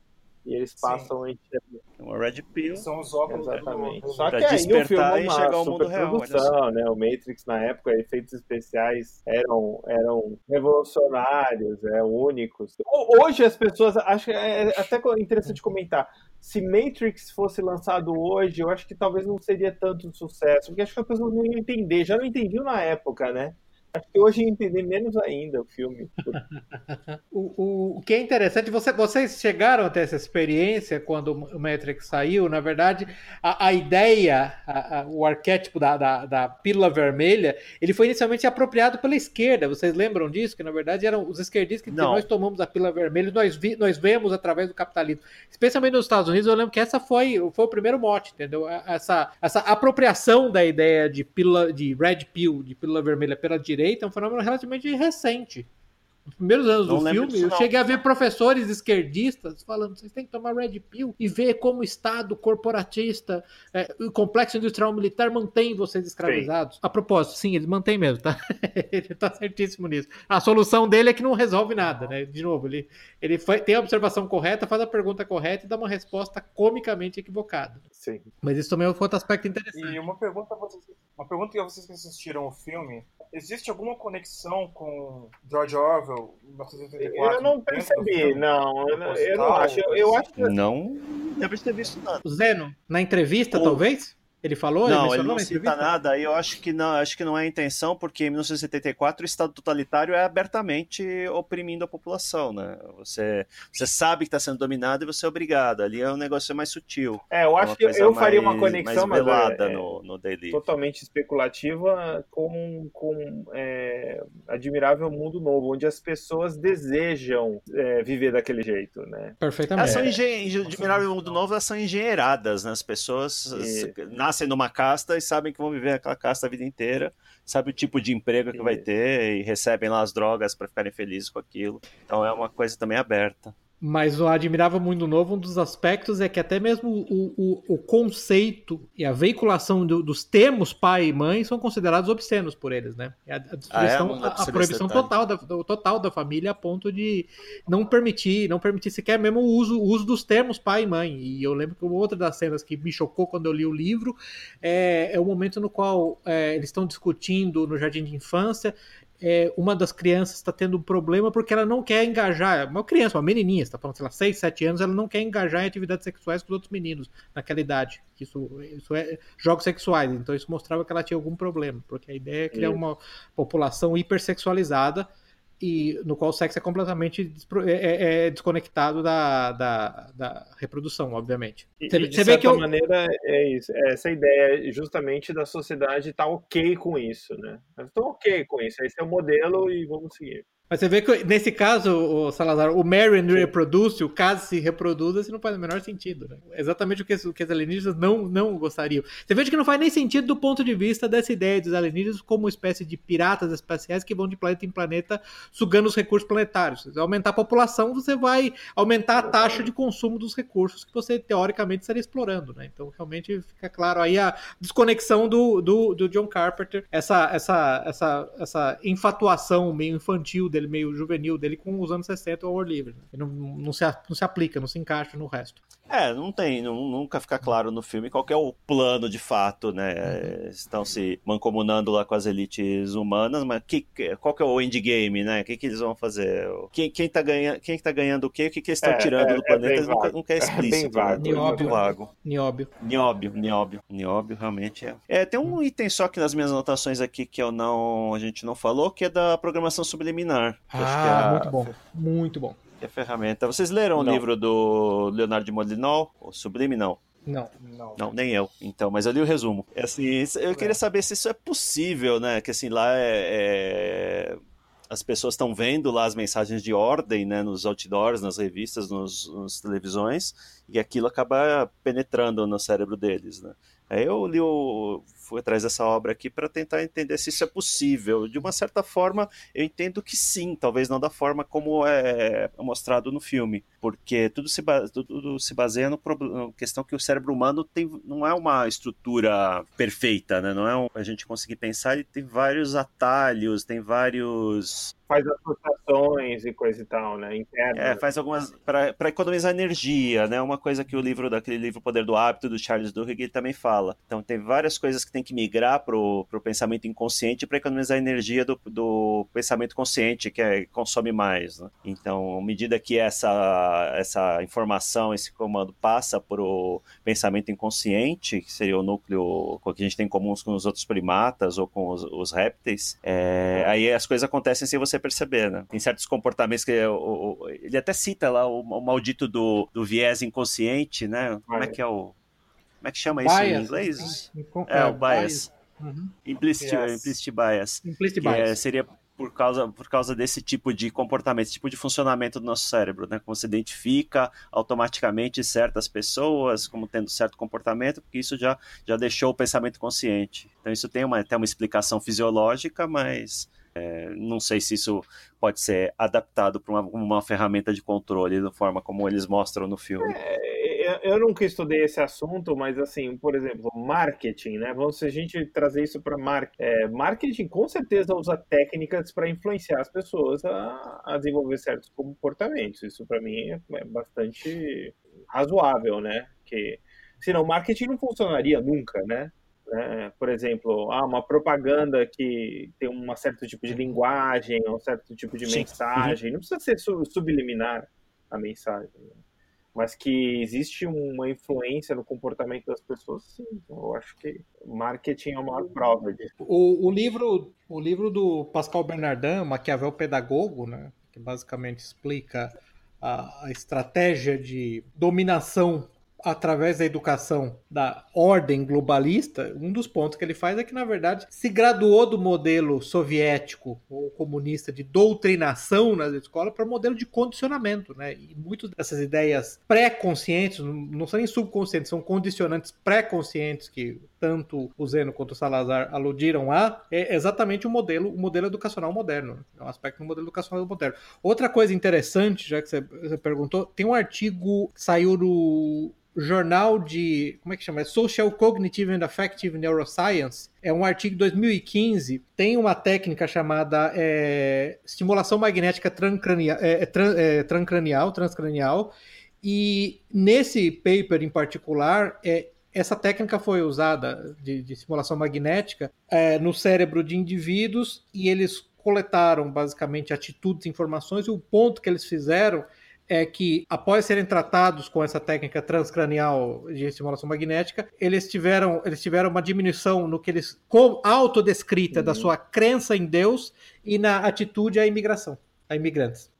S2: e eles
S4: Sim.
S2: passam a enxergar.
S1: Uma Red Pill.
S4: São os óculos
S2: Exatamente.
S4: do-
S2: Só
S1: Pra
S2: que aí o
S1: despertar
S2: filme é
S1: e
S2: uma
S1: enxergar o mundo real,
S2: né? O Matrix na época, efeitos especiais eram, eram revolucionários, é, únicos. Ho- Hoje as pessoas, acho que é até interessante comentar, se Matrix fosse lançado hoje, eu acho que talvez não seria tanto sucesso, porque acho que as pessoas não iam entender, já não entendiam na época, né? Acho que hoje iam entender menos ainda o filme.
S3: O, o, o que é interessante, você- vocês chegaram até essa experiência quando o Matrix saiu. Na verdade, a, a ideia, a- a- o arquétipo da, da, da pílula vermelha, ele foi inicialmente apropriado pela esquerda. Vocês lembram disso? Que na verdade eram os esquerdistas que
S1: Não.
S3: nós tomamos a pílula vermelha, nós, vi, nós vemos através do capitalismo. Especialmente nos Estados Unidos, eu lembro que essa foi, foi o primeiro mote, entendeu? Essa, essa apropriação da ideia de pílula, de red pill, de pílula vermelha pela direita, é um fenômeno relativamente recente. Nos primeiros anos
S1: Não
S3: do filme,
S1: disso,
S3: eu cheguei a ver professores esquerdistas falando: vocês têm que tomar Red Pill e ver como o Estado corporatista, é, o complexo industrial militar mantém vocês escravizados. A propósito, sim, ele mantém mesmo, tá? ele tá certíssimo nisso. A solução dele é que não resolve nada, né? De novo, ele, ele foi- tem a observação correta, faz a pergunta correta e dá uma resposta comicamente equivocada.
S2: Sim.
S3: Mas isso também é outro aspecto interessante.
S4: E uma pergunta, a vocês, uma pergunta a vocês que assistiram o filme: existe alguma conexão com George Orwell, 1984?
S2: Eu não percebi, não, eu não, eu não acho. Eu, eu acho que
S1: Não lembro de ter visto nada.
S3: O Zeno, na entrevista,
S1: O-
S3: talvez? Ele falou?
S1: Não, ele
S3: mencionou
S1: não
S3: na
S1: cita nada, eu acho que não, acho que não é a intenção, porque em 1974 o Estado totalitário é abertamente oprimindo a população, né? Você, você sabe que está sendo dominado e você é obrigado. Ali é um negócio mais sutil.
S2: É, eu
S1: é
S2: acho
S1: uma
S2: que
S1: coisa
S2: eu faria uma
S1: mais-
S2: conexão,
S1: mais
S2: mas
S1: velada
S2: é,
S1: no, no Daily.
S2: totalmente especulativa com, com é, Admirável Mundo Novo, onde as pessoas desejam é, viver daquele jeito, né?
S1: Elas
S3: Perfeitamente.
S1: são engen... Admirável Mundo Novo, elas são engenheiradas, né? As pessoas
S2: E-
S1: nascem numa casta e sabem que vão viver aquela casta a vida inteira, sabem o tipo de emprego que vai ter e recebem lá as drogas para ficarem felizes com aquilo. Então é uma coisa também aberta.
S3: Mas o Admirável Mundo Novo, um dos aspectos é que até mesmo o, o, o conceito e a veiculação do- dos termos pai e mãe são considerados obscenos por eles, né? É A, a destruição,
S1: dá pra
S3: a, a
S1: saber
S3: proibição total da, do- total da família a ponto de não permitir, não permitir sequer mesmo o uso, o uso dos termos pai e mãe. E eu lembro que uma outra das cenas que me chocou quando eu li o livro é, é o momento no qual é, eles estão discutindo no jardim de infância é, uma das crianças está tendo um problema porque ela não quer engajar. Uma criança, uma menininha, está falando, sei lá, 6, 7 anos, ela não quer engajar em atividades sexuais com os outros meninos naquela idade. Isso, isso é jogos sexuais. Então isso mostrava que ela tinha algum problema, porque a ideia é criar
S2: Isso.
S3: uma população hipersexualizada e no qual o sexo é completamente é- é- é desconectado da, da, da reprodução, obviamente.
S2: E,
S3: Você-
S2: e de
S3: você vê
S2: certa
S3: que eu-
S2: maneira é isso. É essa ideia justamente da sociedade estar ok com isso, né? Estou ok com isso. Esse é o modelo e vamos seguir.
S3: Mas você vê que nesse caso, o Salazar, o marry and reproduce, o caso se reproduza, isso não faz o menor sentido, né? Exatamente o que, o que os alienígenas não, não gostariam. Você vê que não faz nem sentido do ponto de vista dessa ideia dos alienígenas como espécie de piratas espaciais que vão de planeta em planeta sugando os recursos planetários. Se você aumentar a população, você vai aumentar a taxa de consumo dos recursos que você, teoricamente, estaria explorando, né? Então, realmente, fica claro aí a desconexão do, do, do John Carpenter, essa, essa, essa, essa infatuação meio infantil dele, meio juvenil dele com os anos 60 ao ar livre. Né? Não, não, se, não se aplica, não se encaixa no resto.
S1: É, não tem, não- nunca fica claro no filme qual que é o plano de fato, né? É, Estão se mancomunando lá com as elites humanas, mas que, qual que é o endgame, né? O que, que eles vão fazer? Quem, quem, tá, ganha, quem que tá ganhando o quê? O que, que eles estão
S2: É,
S1: tirando
S2: é-
S1: do
S2: é
S1: planeta? nunca,
S2: vago.
S1: nunca é
S2: É bem
S1: explícito.
S2: vago,
S1: né?
S3: é
S1: Muito
S3: muito
S1: vago.
S3: Nióbio.
S1: Nióbio, nióbio, nióbio, realmente é. É, tem um item só que nas minhas anotações aqui que eu não, a gente não falou, que é da programação subliminar. Que acho que é
S3: Ah,
S1: a-
S3: muito bom. Muito bom.
S1: é a ferramenta. Vocês leram
S2: Não.
S1: o livro do Leonardo de Molinol? O Subliminal?
S3: Não.
S1: Não. Não, nem eu. Então, mas eu li o resumo. Assim, eu queria saber se isso é possível, né? Que assim, lá é... é as pessoas estão vendo lá as mensagens de ordem, né, nos outdoors, nas revistas, nos, nos televisões, e aquilo acaba penetrando no cérebro deles, né. Aí eu li fui atrás dessa obra aqui para tentar entender se isso é possível. De uma certa forma, eu entendo que sim, talvez não da forma como é mostrado no filme, porque tudo se, tudo se baseia no na questão que o cérebro humano tem, não é uma estrutura perfeita, né? Não é um, a gente conseguir pensar, ele tem vários atalhos, tem vários
S2: faz associações e coisa e tal, né? Interna.
S1: É, faz algumas para economizar energia, né? Uma coisa que o livro daquele livro Poder do Hábito do Charles Duhigg também fala. Então tem várias coisas que tem que migrar pro, pro pensamento inconsciente para economizar energia do, do pensamento consciente que é, consome mais, né? Então, à medida que essa essa informação, esse comando passa pro pensamento inconsciente, que seria o núcleo que a gente tem em comum com os outros primatas ou com os, os répteis, é, aí as coisas acontecem sem você perceber, né? Tem certos comportamentos que o, o, ele até cita lá o, o maldito do, do viés inconsciente, né? Como é que é o. Como é que chama bias. isso em inglês? É, o bias. Uhum. Implicit, yes. implicit bias. Implicit bias. É, seria por causa, por causa desse tipo de comportamento, esse tipo de funcionamento do nosso cérebro, né? Como você identifica automaticamente certas pessoas como tendo certo comportamento, porque isso já, já deixou o pensamento consciente. Então isso tem uma, tem uma explicação fisiológica, mas é, não sei se isso pode ser adaptado para uma, uma, ferramenta de controle da forma como eles mostram no filme.
S2: É, eu nunca estudei esse assunto, mas assim, por exemplo, marketing, né? Vamos se a gente trazer isso para mar... é, marketing, com certeza usa técnicas para influenciar as pessoas a, a, desenvolver certos comportamentos. Isso para mim é, é bastante razoável, né? Que senão marketing não funcionaria nunca, né? Né? Por exemplo, ah, uma propaganda que tem um certo tipo de linguagem, um certo tipo de Sim. mensagem, não precisa ser subliminar a mensagem, né? mas que existe uma influência no comportamento das pessoas, sim. Eu acho que marketing é uma prova disso.
S3: O, o, livro, o livro do Pascal Bernardin, Maquiavel Pedagogo, né, que basicamente explica a, a estratégia de dominação através da educação da ordem globalista, um dos pontos que ele faz é que, na verdade, se graduou do modelo soviético ou comunista de doutrinação nas escolas para o modelo de condicionamento. Né? E muitas dessas ideias pré-conscientes, não são nem subconscientes, são condicionantes pré-conscientes que tanto o Zeno quanto o Salazar aludiram a, é exatamente o modelo, o modelo educacional moderno. É um aspecto do modelo educacional moderno. Outra coisa interessante, já que você, perguntou, tem um artigo que saiu no jornal de. Como é que chama? Social Cognitive and Affective Neuroscience. É um artigo de 2015. Tem uma técnica chamada é, estimulação magnética transcranial, é, é, é, transcranial, transcranial. E nesse paper em particular, é, essa técnica foi usada de, de simulação magnética é, no cérebro de indivíduos e eles coletaram basicamente atitudes, informações e o ponto que eles fizeram é que, após serem tratados com essa técnica transcranial de estimulação magnética, eles tiveram, eles tiveram uma diminuição no que eles. Com, autodescrita uhum. da sua crença em Deus e na atitude à imigração, a imigrantes.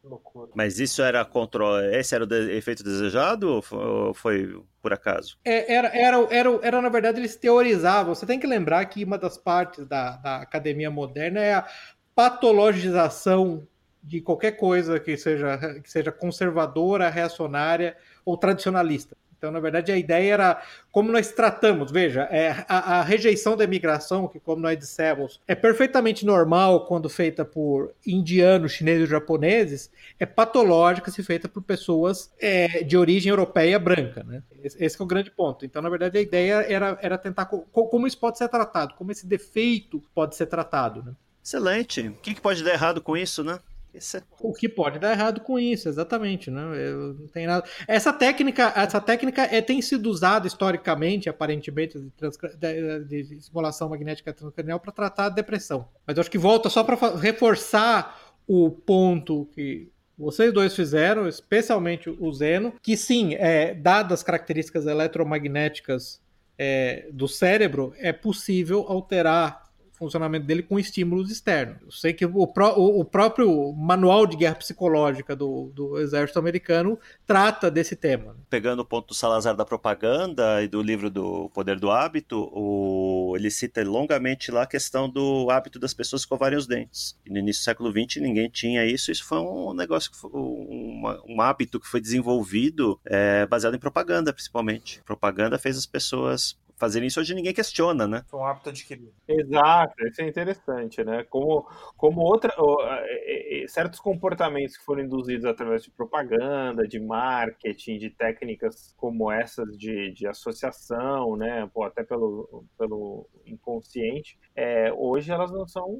S1: Mas isso era contra. Esse era o de... efeito desejado ou foi por acaso?
S3: É, era, era, era, era, na verdade, eles teorizavam. Você tem que lembrar que uma das partes da, da academia moderna é a patologização de qualquer coisa que seja, que seja conservadora, reacionária ou tradicionalista. Então, na verdade, a ideia era como nós tratamos. Veja, é, a, a, rejeição da imigração, que, como nós dissemos, é perfeitamente normal quando feita por indianos, chineses ou japoneses, é patológica se feita por pessoas é, de origem europeia branca. Né? Esse, esse é o grande ponto. Então, na verdade, a ideia era, era tentar co como isso pode ser tratado, como esse defeito pode ser tratado. Né?
S1: Excelente. O que, que pode dar errado com isso, né?
S3: É o que pode dar errado com isso, exatamente, né? Eu não tem nada. Essa técnica, essa técnica é, tem sido usada historicamente, aparentemente, de, trans... de, de simulação magnética transcranial para tratar a depressão. Mas eu acho que volta só para reforçar o ponto que vocês dois fizeram, especialmente o Zeno, que sim, é, dadas as características eletromagnéticas é, do cérebro, é possível alterar funcionamento dele com estímulos externos. Eu sei que o, pró o, próprio manual de guerra psicológica do, do exército americano trata desse tema.
S1: Pegando o ponto do Salazar da propaganda e do livro do Poder do Hábito, o... ele cita longamente lá a questão do hábito das pessoas escovarem os dentes. E no início do século XX ninguém tinha isso, isso foi um negócio, foi uma, um hábito que foi desenvolvido é, baseado em propaganda, principalmente. Propaganda fez as pessoas fazerem isso hoje ninguém questiona, né?
S4: Foi um hábito adquirido.
S2: Exato, isso é interessante, né? Como, como outra, é, é, certos comportamentos que foram induzidos através de propaganda, de marketing, de técnicas como essas de, de associação, né? Pô, até pelo, pelo inconsciente, é, hoje elas não são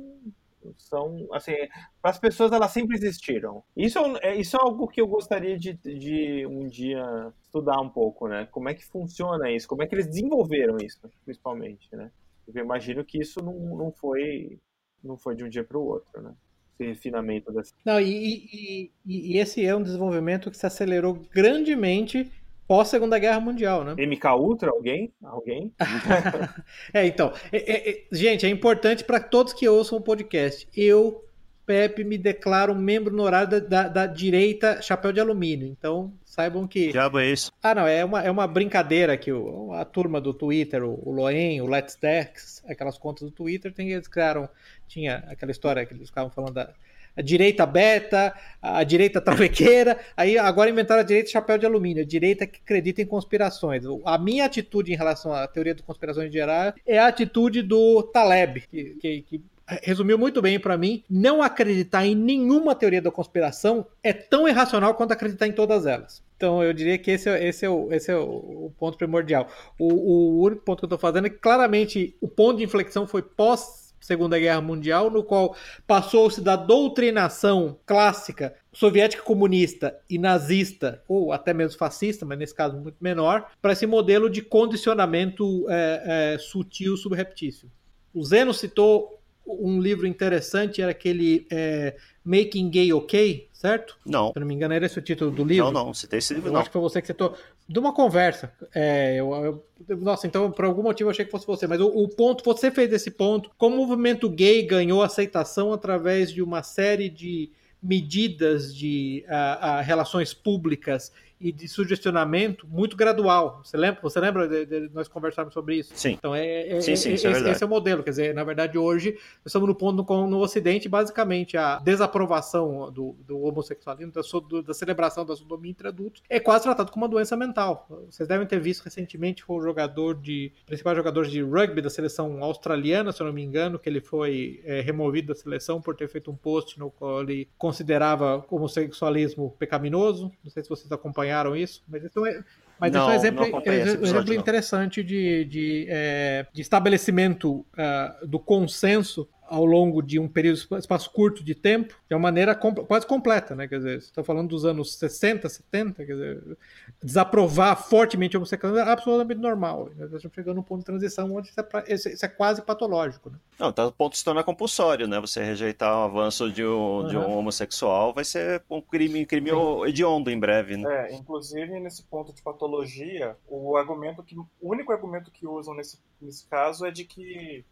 S2: são assim para as pessoas elas sempre existiram. Isso é, isso é algo que eu gostaria de, de um dia estudar um pouco né? Como é que funciona isso? Como é que eles desenvolveram isso principalmente né? Eu imagino que isso não, não foi não foi de um dia para o outro né? Esse refinamento dessa
S3: não e, e, e esse é um desenvolvimento que se acelerou grandemente pós Segunda Guerra Mundial, né?
S2: MK Ultra, alguém? Alguém?
S3: é, então, é, é, gente, é importante para todos que ouçam o podcast. Eu, Pepe, me declaro membro honorário da, da, da, direita chapéu de alumínio. Então, saibam que.
S1: Diabo é isso?
S3: Ah, não, é uma, é uma brincadeira que o, a turma do Twitter, o, o Loen, o Let's Dex, aquelas contas do Twitter, tem, eles criaram. Tinha aquela história que eles ficavam falando da a direita beta, a direita travequeira, aí agora inventaram a direita chapéu de alumínio, a direita que acredita em conspirações. A minha atitude em relação à teoria da conspiração em geral é a atitude do Taleb, que, que, que resumiu muito bem para mim, não acreditar em nenhuma teoria da conspiração é tão irracional quanto acreditar em todas elas. Então eu diria que esse é, esse é, o, esse é o, ponto primordial. O, o único ponto que eu estou fazendo é que claramente o ponto de inflexão foi pós Segunda Guerra Mundial, no qual passou-se da doutrinação clássica soviética comunista e nazista, ou até mesmo fascista, mas nesse caso muito menor, para esse modelo de condicionamento é, é, sutil subreptício. O Zeno citou um livro interessante, era aquele é, Making Gay OK, certo?
S1: Não.
S3: Se não me engano, era esse o título do livro.
S1: Não, não, citei esse livro,
S3: eu
S1: não.
S3: Acho que foi você que citou. De uma conversa. É, eu, eu, nossa, então por algum motivo eu achei que fosse você. Mas o, o, ponto, você fez esse ponto. Como o movimento gay ganhou aceitação através de uma série de medidas de a, a relações públicas e de sugestionamento muito gradual. Você lembra? Você lembra de, de nós conversarmos sobre isso?
S1: Sim.
S3: Então é, é,
S1: sim, sim,
S3: é,
S1: esse,
S3: é esse, é o modelo. Quer dizer, na verdade hoje nós estamos no ponto no, no Ocidente, basicamente a desaprovação do, do homossexualismo, da, do, da, celebração da sodomia entre adultos, é quase tratado como uma doença mental. Vocês devem ter visto recentemente foi o jogador de principal jogador de rugby da seleção australiana, se eu não me engano, que ele foi é, removido da seleção por ter feito um post no qual ele considerava homossexualismo pecaminoso. Não sei se vocês acompanharam acompanharam isso, mas isso é, mas não, é um exemplo, episódio, exemplo interessante de, de, é, de estabelecimento uh, do consenso ao longo de um período, espaço curto de tempo, de uma maneira quase completa, né? Quer dizer, está falando dos anos 60, 70, quer dizer, desaprovar fortemente a homossexualidade é absolutamente normal. Nós estamos chegando num ponto de transição onde isso é, isso é quase patológico, né?
S1: Não, tá o ponto de se tornar compulsório, né? Você rejeitar o avanço de um, uhum. de um homossexual vai ser um crime, crime hediondo em breve, né?
S4: É, inclusive nesse ponto de patologia, o argumento que, o único argumento que usam nesse, nesse caso é de que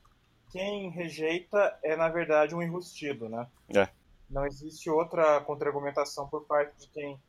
S4: quem rejeita é, na verdade, um enrustido, né?
S1: É.
S4: Não existe outra contra-argumentação por parte de quem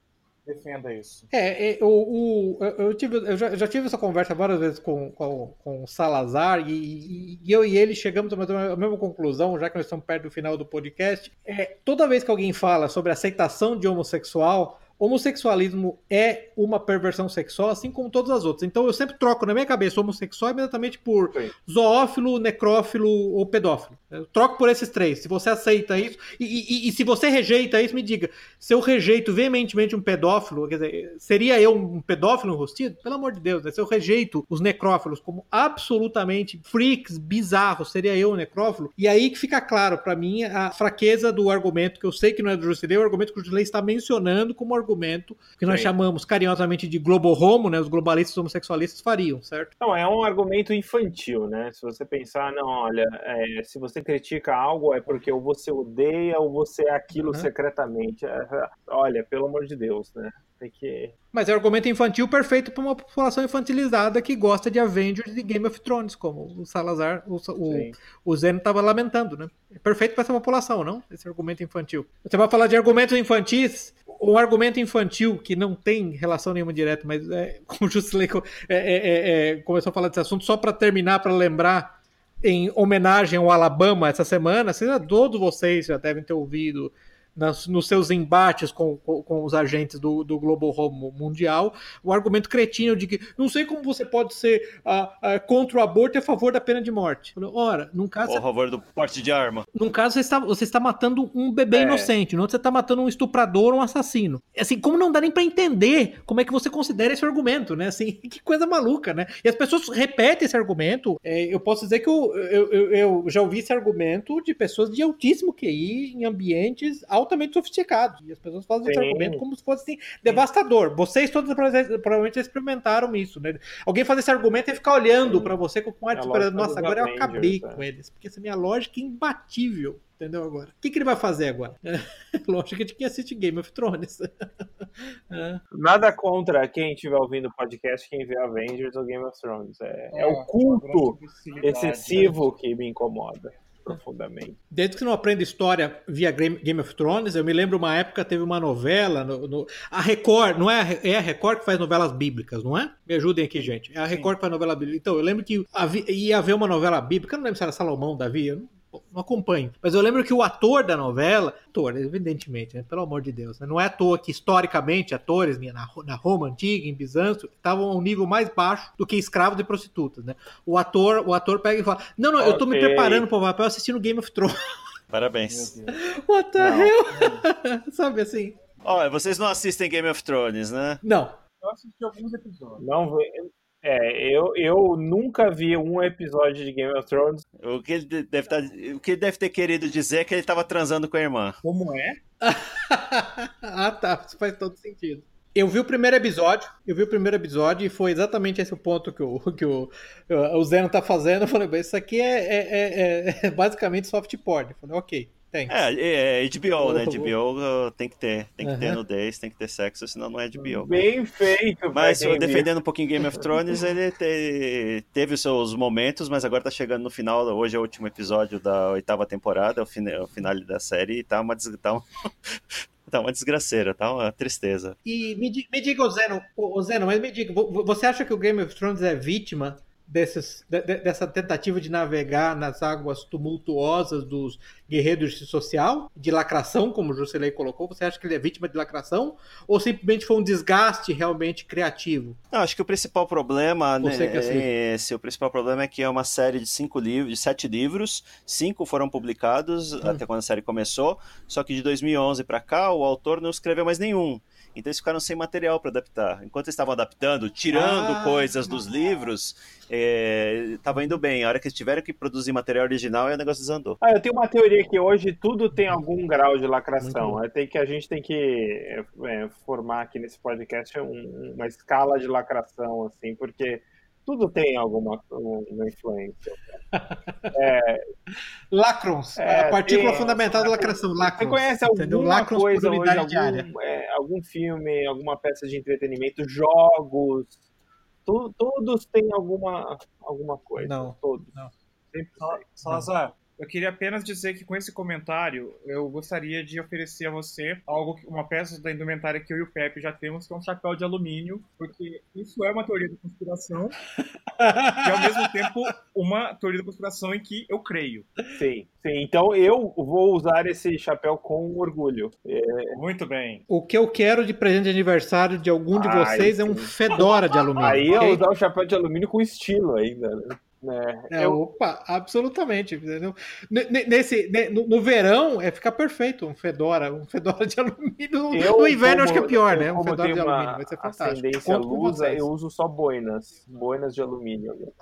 S4: defenda isso.
S3: É, é o, o, eu, tive, eu já, já, tive essa conversa várias vezes com, com, com o Salazar e, e, e, eu e ele chegamos a mesma conclusão, já que nós estamos perto do final do podcast. É, toda vez que alguém fala sobre aceitação de homossexual, homossexualismo é uma perversão sexual, assim como todas as outras. Então eu sempre troco na minha cabeça homossexual imediatamente por Sim. zoófilo, necrófilo ou pedófilo. Eu troco por esses três. Se você aceita isso, e, e, e, se você rejeita isso, me diga. Se eu rejeito veementemente um pedófilo, quer dizer, seria eu um pedófilo enrustido? Pelo amor de Deus, né? Se eu rejeito os necrófilos como absolutamente freaks, bizarros, seria eu um necrófilo? E aí que fica claro para mim a fraqueza do argumento, que eu sei que não é do Jusilei, é o argumento que o Jusilei está mencionando como argumento argumento que nós Sim. chamamos carinhosamente de globo homo, né? Os globalistas homossexualistas fariam, certo?
S2: Não, é um argumento infantil, né? Se você pensar, não, olha, é, se você critica algo é porque ou você odeia ou você é aquilo uhum. secretamente. É, olha, pelo amor de Deus, né? Tem que.
S3: Mas é argumento infantil perfeito para uma população infantilizada que gosta de Avengers e Game of Thrones, como o Salazar, o, o, o Zeno estava lamentando, né? É perfeito para essa população, não? Esse argumento infantil. Você vai falar de argumentos infantis, um argumento infantil que não tem relação nenhuma direta, mas é, como o Jusilei é, é, é, é, começou a falar desse assunto, só para terminar, para lembrar, em homenagem ao Alabama essa semana, todos vocês já devem ter ouvido nas, nos seus embates com, com, com, os agentes do, do Global Home Mundial, o argumento cretino de que não sei como você pode ser uh, uh, contra o aborto e a favor da pena de morte. Ora, num caso.
S1: Ou a favor do porte de arma.
S3: Num caso, você está, você está matando um bebê é. inocente, no outro, você está matando um estuprador ou um assassino. Assim, como não dá nem para entender como é que você considera esse argumento, né? Assim, que coisa maluca, né? E as pessoas repetem esse argumento. É, eu posso dizer que eu, eu, eu, eu já ouvi esse argumento de pessoas de altíssimo QI em ambientes altamente altamente sofisticados. E as pessoas fazem Sim. esse argumento como se fosse assim, devastador. Vocês todos provavelmente experimentaram isso, né? Alguém fazer esse argumento e ficar olhando para você com ar de esperando. Nossa, agora eu acabei é. com eles. Porque essa minha lógica é imbatível. Entendeu agora? O que, que ele vai fazer agora? Lógico que assiste Game of Thrones.
S2: é. Nada contra quem estiver ouvindo o podcast, quem vê Avengers ou Game of Thrones. É, é, é o culto excessivo que me incomoda profundamente.
S3: Desde que você não aprende história via Game of Thrones, eu me lembro uma época teve uma novela, no, no, a Record, não é a, é a Record que faz novelas bíblicas, não é? Me ajudem aqui, gente. É a Record Sim. que faz novela bíblica. Então, eu lembro que havia, ia haver uma novela bíblica, eu não lembro se era Salomão, Davi, eu não não acompanho. Mas eu lembro que o ator da novela, ator, evidentemente, né, pelo amor de Deus, né, não é à toa que historicamente atores na, na Roma antiga, em Bizâncio, estavam a um nível mais baixo do que escravos e prostitutas. Né? O ator, o ator pega e fala: Não, não, okay. eu tô me preparando para o papel assistindo Game of Thrones.
S1: Parabéns.
S3: What the não. hell? Sabe assim?
S1: Olha, vocês não assistem Game of Thrones, né?
S3: Não.
S2: Eu assisti alguns episódios. Não, é, eu, eu nunca vi um episódio de Game of Thrones.
S1: O que, ele deve tá, o que ele deve ter querido dizer é que ele estava transando com a irmã.
S2: Como é?
S3: ah, tá. Isso faz todo sentido. Eu vi o primeiro episódio, eu vi o primeiro episódio e foi exatamente esse o ponto que o, que o, o Zeno tá fazendo. Eu falei, isso aqui é, é, é, é basicamente soft porn. Eu falei, ok. Tem.
S1: É, é HBO, né? HBO tem que ter. Tem que uhum. ter nudez, tem que ter sexo, senão não é HBO.
S2: Bem feito,
S1: Mas defendendo um pouquinho Game of Thrones, ele te, teve os seus momentos, mas agora tá chegando no final. Hoje é o último episódio da oitava temporada, o, fin, o final da série, e tá uma, tá, um, tá uma desgraceira, tá uma tristeza.
S3: E me, me diga, o Zeno, o Zeno, mas me diga, você acha que o Game of Thrones é vítima desses, de, dessa tentativa de navegar nas águas tumultuosas dos guerreiros de social, de lacração, como o colocou? Você acha que ele é vítima de lacração? Ou simplesmente foi um desgaste realmente criativo?
S1: Não, acho que o principal problema né, é assim. esse. O principal problema é que é uma série de cinco livros, de sete livros, cinco foram publicados hum. até quando a série começou, só que de 2011 para cá o autor não escreveu mais nenhum. Então eles ficaram sem material para adaptar. Enquanto eles estavam adaptando, tirando ah, coisas dos livros, estava é, indo bem. A hora que eles tiveram que produzir material original, o negócio desandou.
S2: Ah, eu tenho uma teoria que hoje tudo tem algum grau de lacração. É, tem que, a gente tem que é, formar aqui nesse podcast um, uma escala de lacração, assim, porque tudo tem alguma uma influência.
S3: É, Lacrons, é, a partícula tem, fundamental da lacração. Lacrons,
S2: você conhece alguma Lacrons coisa hoje, algum, é, algum filme, alguma peça de entretenimento, jogos, tu, todos têm alguma, alguma coisa.
S3: Não,
S2: todos.
S3: Não.
S4: Salazar, eu queria apenas dizer que com esse comentário eu gostaria de oferecer a você algo, uma peça da indumentária que eu e o Pepe já temos, que é um chapéu de alumínio, porque isso é uma teoria da conspiração e ao mesmo tempo uma teoria da conspiração em que eu creio.
S2: Sim, sim. Então eu vou usar esse chapéu com orgulho. É...
S4: Muito bem.
S3: O que eu quero de presente de aniversário de algum de Ai, vocês sim. é um fedora de alumínio.
S2: Aí okay? eu usar o chapéu de alumínio com estilo ainda, né?
S3: Né? É, eu... Opa, absolutamente. Nesse, no, no, verão é ficar perfeito um fedora, um fedora de alumínio. Eu, no inverno como, acho que é pior, né? Um fedora de alumínio vai ser fantástico.
S2: Ascendência lusa, eu uso só boinas, boinas de alumínio.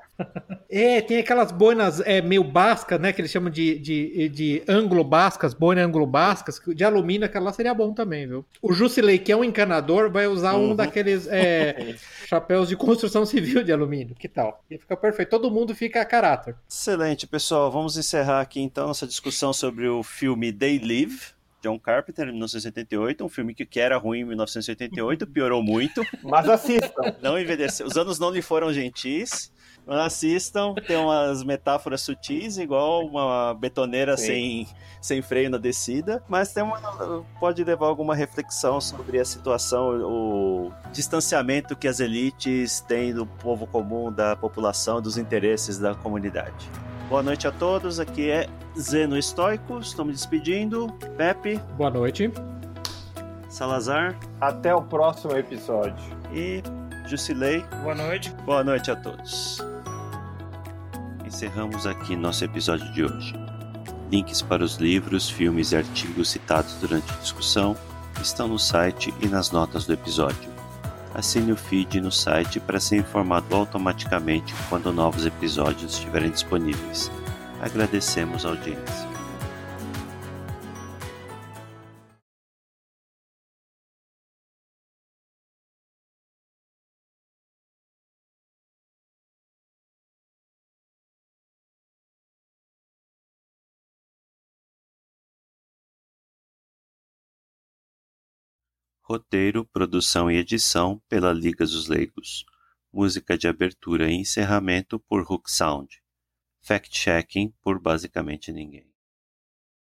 S3: É, tem aquelas boinas é, meio bascas, né? Que eles chamam de, de, de ângulo bascas, boina ângulo bascas, de alumínio, aquela lá seria bom também, viu? O Jusilei, que é um encanador, vai usar uhum. um daqueles é, chapéus de construção civil de alumínio. Que tal? E fica perfeito. Todo mundo fica a caráter.
S1: Excelente, pessoal. Vamos encerrar aqui então nossa discussão sobre o filme They Live John Carpenter, em 1988, um filme que era ruim em 1988, piorou muito.
S2: Mas assistam.
S1: Não envelheceu. Os anos não lhe foram gentis. Assistam, tem umas metáforas sutis, igual uma betoneira sem, sem freio na descida, mas tem uma, pode levar alguma reflexão sobre a situação, o distanciamento que as elites têm do povo comum, da população, dos interesses da comunidade. Boa noite a todos, aqui é Zeno Estoico, estou me despedindo. Pepe.
S3: Boa noite.
S1: Salazar.
S2: Até o próximo episódio.
S1: E Jusilei.
S4: Boa noite.
S1: Boa noite a todos. Encerramos aqui nosso episódio de hoje. Links para os livros, filmes e artigos citados durante a discussão estão no site e nas notas do episódio. Assine o feed no site para ser informado automaticamente quando novos episódios estiverem disponíveis. Agradecemos a audiência. Roteiro, produção e edição pela Liga dos Leigos. Música de abertura e encerramento por Hook Sound. Fact-checking por basicamente ninguém.